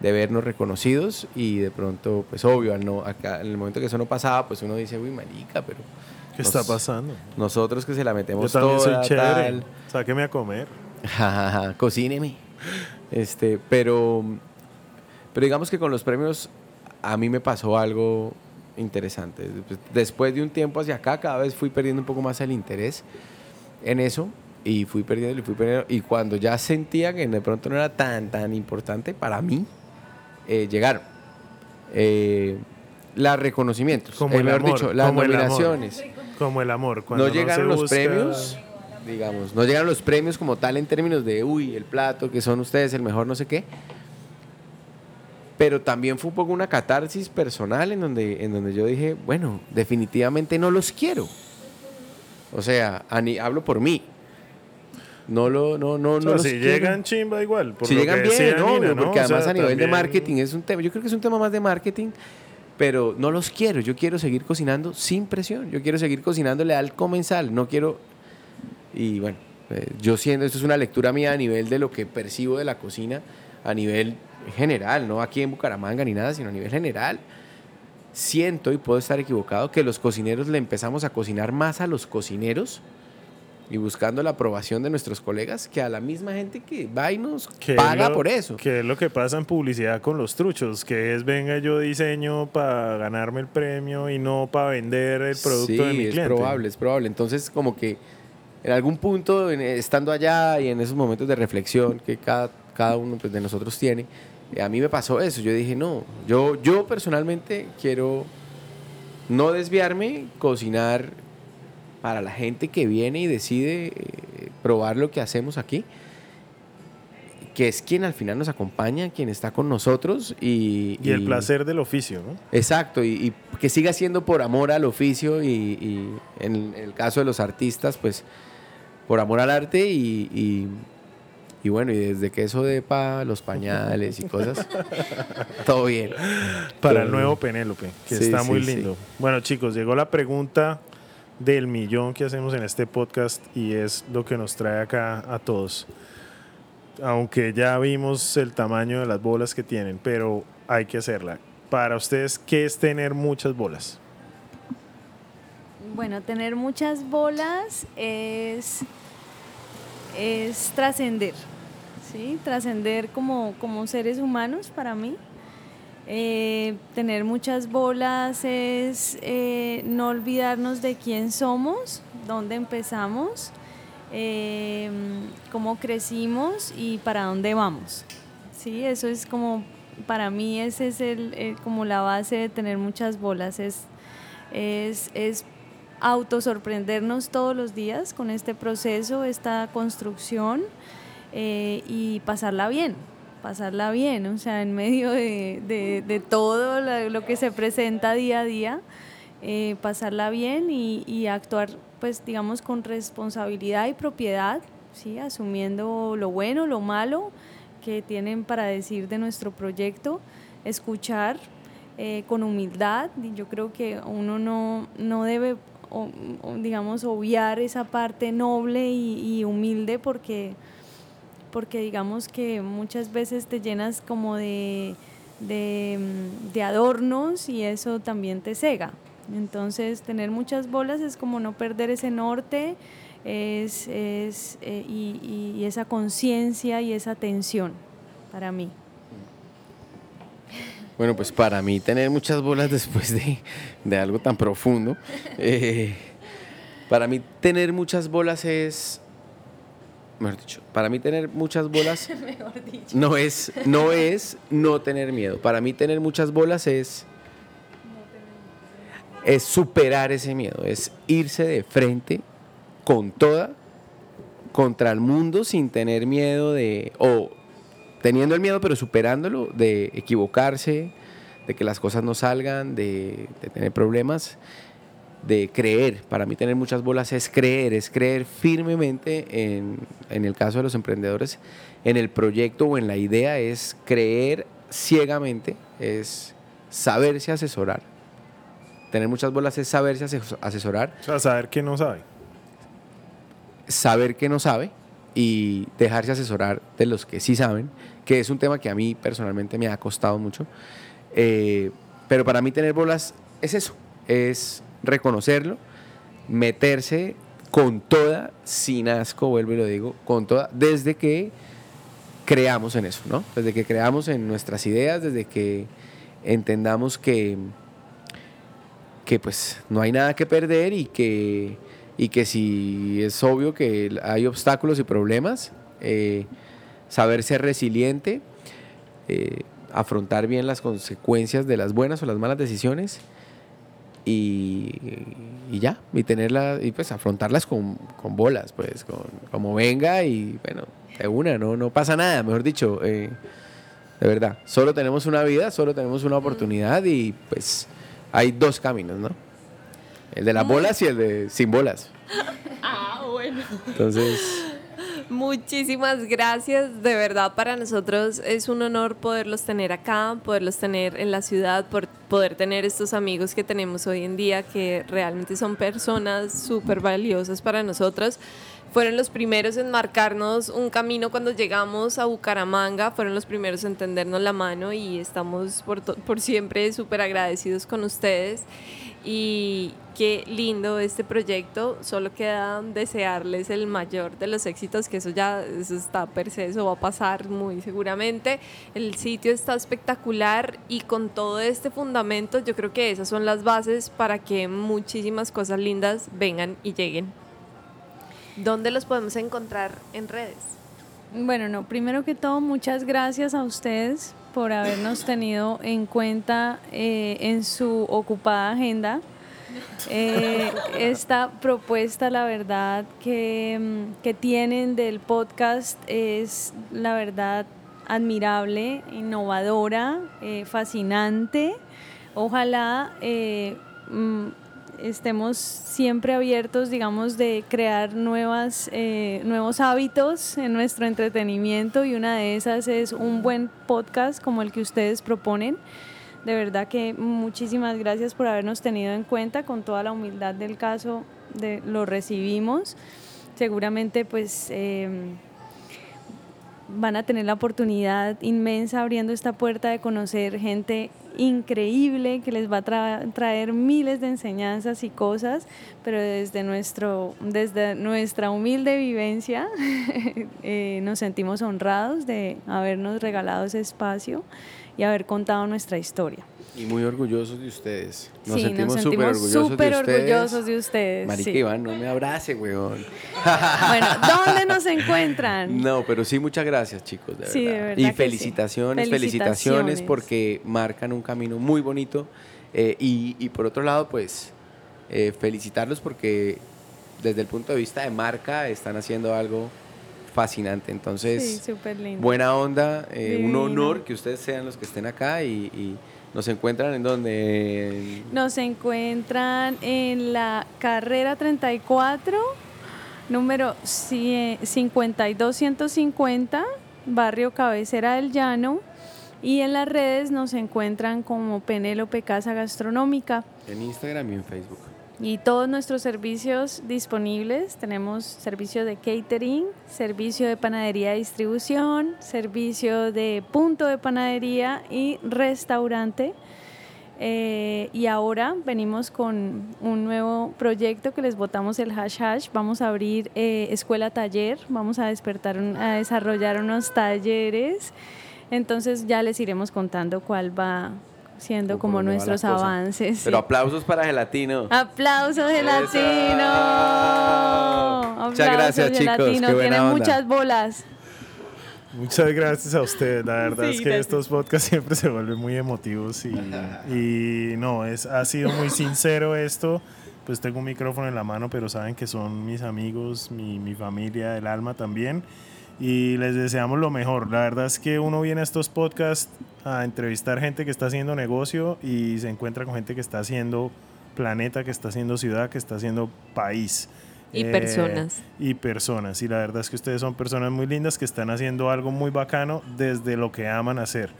de, vernos reconocidos y de pronto, pues obvio, no, acá, en el momento que eso no pasaba, pues uno dice, uy, marica, pero... ¿Qué está pasando? Nosotros que se la metemos Yo también soy chévere. Sáqueme a comer. Cocíneme. Este, pero, pero digamos que con los premios a mí me pasó algo interesante. Después de un tiempo hacia acá, cada vez fui perdiendo un poco más el interés en eso y fui perdiendo y fui perdiendo. Y cuando ya sentía que de pronto no era tan, tan importante para mí, eh, llegaron. Eh, los reconocimientos, Como eh, el mejor amor, dicho, las como el amor. nominaciones. Como el amor. Cuando No llegaron los busca- premios, digamos, no llegaron los premios como tal en términos de, uy, el plato, que son ustedes el mejor, no sé qué. Pero también fue un poco una catarsis personal en donde, en donde yo dije, bueno, definitivamente no los quiero. O sea, hablo por mí. No lo, no, no, O sea, no si quiero. llegan chimba igual. por si lo llegan que bien, Nina, ¿no? porque O sea, además a nivel de marketing es un tema, yo creo que es un tema más de marketing, pero no los quiero, yo quiero seguir cocinando sin presión, yo quiero seguir cocinándole al comensal, no quiero, y bueno, eh, yo siendo, esto es una lectura mía a nivel de lo que percibo de la cocina, a nivel general, no aquí en Bucaramanga ni nada, sino a nivel general, siento, y puedo estar equivocado, que los cocineros le empezamos a cocinar más a los cocineros, y buscando la aprobación de nuestros colegas que a la misma gente que va y nos es paga lo- por eso. Que es lo que pasa en publicidad con los truchos, que es venga yo diseño para ganarme el premio y no para vender el producto sí, de mi es cliente. probable, es probable. Entonces, como que en algún punto, estando allá y en esos momentos de reflexión que cada, cada uno pues, de nosotros tiene, a mí me pasó eso. Yo dije, no, yo, yo personalmente quiero no desviarme, cocinar para la gente que viene y decide eh, probar lo que hacemos aquí, que es quien al final nos acompaña, quien está con nosotros y, Y el placer del oficio, ¿no? Exacto, y, y que siga siendo por amor al oficio y, y en el caso de los artistas, pues por amor al arte y, y- bueno, y desde que eso de pa los pañales y cosas, todo bien. Para Todo el nuevo bien. Penélope, que Sí, está muy sí. lindo. Bueno, chicos, llegó la pregunta del millón que hacemos en este podcast y es lo que nos trae acá a todos. Aunque ya vimos el tamaño de las bolas que tienen, pero hay que hacerla. Para ustedes, ¿qué es tener muchas bolas? Bueno, tener muchas bolas es, es trascender, ¿sí? Trascender como, como seres humanos para mí. Eh, tener muchas bolas es eh, no olvidarnos de quién somos, dónde empezamos, eh, cómo crecimos y para dónde vamos. Sí, eso es como, para mí ese es el, como la base de tener muchas bolas, es, es, es autosorprendernos todos los días con este proceso, esta construcción eh, y pasarla bien, pasarla bien, o sea, en medio de, de- todo lo que se presenta día a día, eh, pasarla bien y, actuar, pues, digamos, con responsabilidad y propiedad, ¿sí? asumiendo lo bueno, lo malo que tienen para decir de nuestro proyecto, escuchar eh, con humildad. Yo creo que uno no, no debe, digamos, obviar esa parte noble y humilde porque porque digamos que muchas veces te llenas como de, mm, de adornos y eso también te cega. Entonces tener muchas bolas es como no perder ese norte es, es, eh, y esa conciencia y esa atención para mí. Bueno, pues para mí tener muchas bolas después de, de algo tan profundo, eh, para mí tener muchas bolas es, mejor dicho, para mí tener muchas bolas no es no es no tener miedo. Para mí tener muchas bolas es es superar ese miedo, es irse de frente con toda contra el mundo sin tener miedo de o teniendo el miedo pero superándolo de equivocarse, de que las cosas no salgan, de, de tener problemas, de creer. Para mí tener muchas bolas es creer, es creer firmemente en, en el caso de los emprendedores, en el proyecto o en la idea, es creer ciegamente, es saberse asesorar. Tener muchas bolas es saberse ases- asesorar O sea, saber que no sabe. saber que no sabe y dejarse asesorar de los que sí saben, que es un tema que a mí personalmente me ha costado mucho. Eh, pero para mí tener bolas es eso, es reconocerlo, meterse con toda, sin asco, vuelvo y lo digo, con toda, desde que creamos en eso, ¿no? Desde que creamos en nuestras ideas, desde que entendamos que que pues no hay nada que perder y que, y que si es obvio que hay obstáculos y problemas, eh, saber ser resiliente, eh, afrontar bien las consecuencias de las buenas o las malas decisiones y, y ya, y tenerla, y pues afrontarlas con, con bolas, pues, con, como venga y bueno, de una, no, no pasa nada, mejor dicho, eh, de verdad, solo tenemos una vida, solo tenemos una oportunidad y pues hay dos caminos, ¿no? El de las bolas y el de sin bolas. Ah, bueno. Entonces... Muchísimas gracias, de verdad para nosotros es un honor poderlos tener acá, poderlos tener en la ciudad, por poder tener estos amigos que tenemos hoy en día que realmente son personas súper valiosas para nosotros. Fueron los primeros en marcarnos un camino cuando llegamos a Bucaramanga, fueron los primeros en tendernos la mano y estamos por, por siempre súper agradecidos con ustedes y qué lindo este proyecto. Solo queda desearles el mayor de los éxitos, que eso ya eso está per se, eso va a pasar muy seguramente. El sitio está espectacular y con todo este fundamento yo creo que esas son las bases para que muchísimas cosas lindas vengan y lleguen. ¿Dónde los podemos encontrar en redes? Bueno, no, primero que todo, muchas gracias a ustedes por habernos tenido en cuenta eh, en su ocupada agenda. Eh, esta propuesta, la verdad, que, mm, que, tienen del podcast es, la verdad, admirable, innovadora, eh, fascinante. Ojalá mm, estemos siempre abiertos, digamos, de crear nuevas, eh, nuevos hábitos en nuestro entretenimiento y una de esas es un buen podcast como el que ustedes proponen. De verdad que muchísimas gracias por habernos tenido en cuenta, con toda la humildad del caso de, lo recibimos. Seguramente pues em, van a tener la oportunidad inmensa abriendo esta puerta de conocer gente increíble que les va a traer miles de enseñanzas y cosas, pero desde, nuestro, desde nuestra humilde vivencia eh, nos sentimos honrados de habernos regalado ese espacio y haber contado nuestra historia. Y muy orgullosos de ustedes. Nos sentimos súper orgullosos, de, orgullosos de ustedes. Marica Iván, no me abrace, weón. bueno, ¿dónde nos encuentran? No, pero sí, muchas gracias, chicos, de verdad. y felicitaciones, felicitaciones, porque marcan un camino muy bonito. Eh, y, por otro lado, pues, eh, felicitarlos porque desde el punto de vista de marca están haciendo algo fascinante. Entonces, buena onda, eh, un honor que ustedes sean los que estén acá y ¿Nos encuentran en dónde? Nos encuentran en la carrera 34, número 52150, barrio Cabecera del Llano. Y en las redes nos encuentran como Penélope Casa Gastronómica. En Instagram y en Facebook y todos nuestros servicios disponibles. Tenemos servicio de catering, servicio de panadería de distribución, servicio de punto de panadería y restaurante. Eh, y ahora venimos con un nuevo proyecto que les votamos el hash hash. Vamos a abrir eh, escuela taller, vamos a despertar, a desarrollar unos talleres. Entonces ya les iremos contando cuál va siendo como nuestros avances. Pero aplausos para Gelatino. Aplausos Gelatino. Muchas gracias chicos. Tiene muchas bolas. Muchas gracias a usted. La verdad es que estos podcasts siempre se vuelven muy emotivos y, y, no, es, ha sido muy sincero esto. Pues tengo un micrófono en la mano, pero saben que son mis amigos, mi, mi familia, el alma también y les deseamos lo mejor. La verdad es que uno viene a estos podcasts a entrevistar gente que está haciendo negocio y se encuentra con gente que está haciendo planeta, que está haciendo ciudad, que está haciendo país. Y eh, personas. Y personas. Y la verdad es que ustedes son personas muy lindas que están haciendo algo muy bacano desde lo que aman hacer.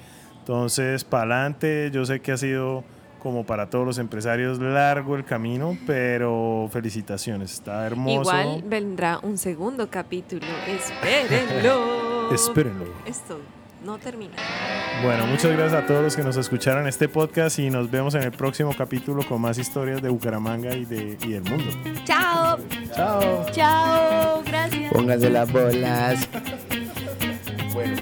Entonces, para adelante, yo sé que ha sido como para todos los empresarios, largo el camino, pero felicitaciones, está hermoso. Igual vendrá un segundo capítulo, espérenlo. espérenlo. Esto no termina. Bueno, muchas gracias a todos los que nos escucharon este podcast y nos vemos en el próximo capítulo con más historias de Bucaramanga y, de, y del mundo. Chao. Chao. Chao. Gracias. Pónganse las bolas. bueno,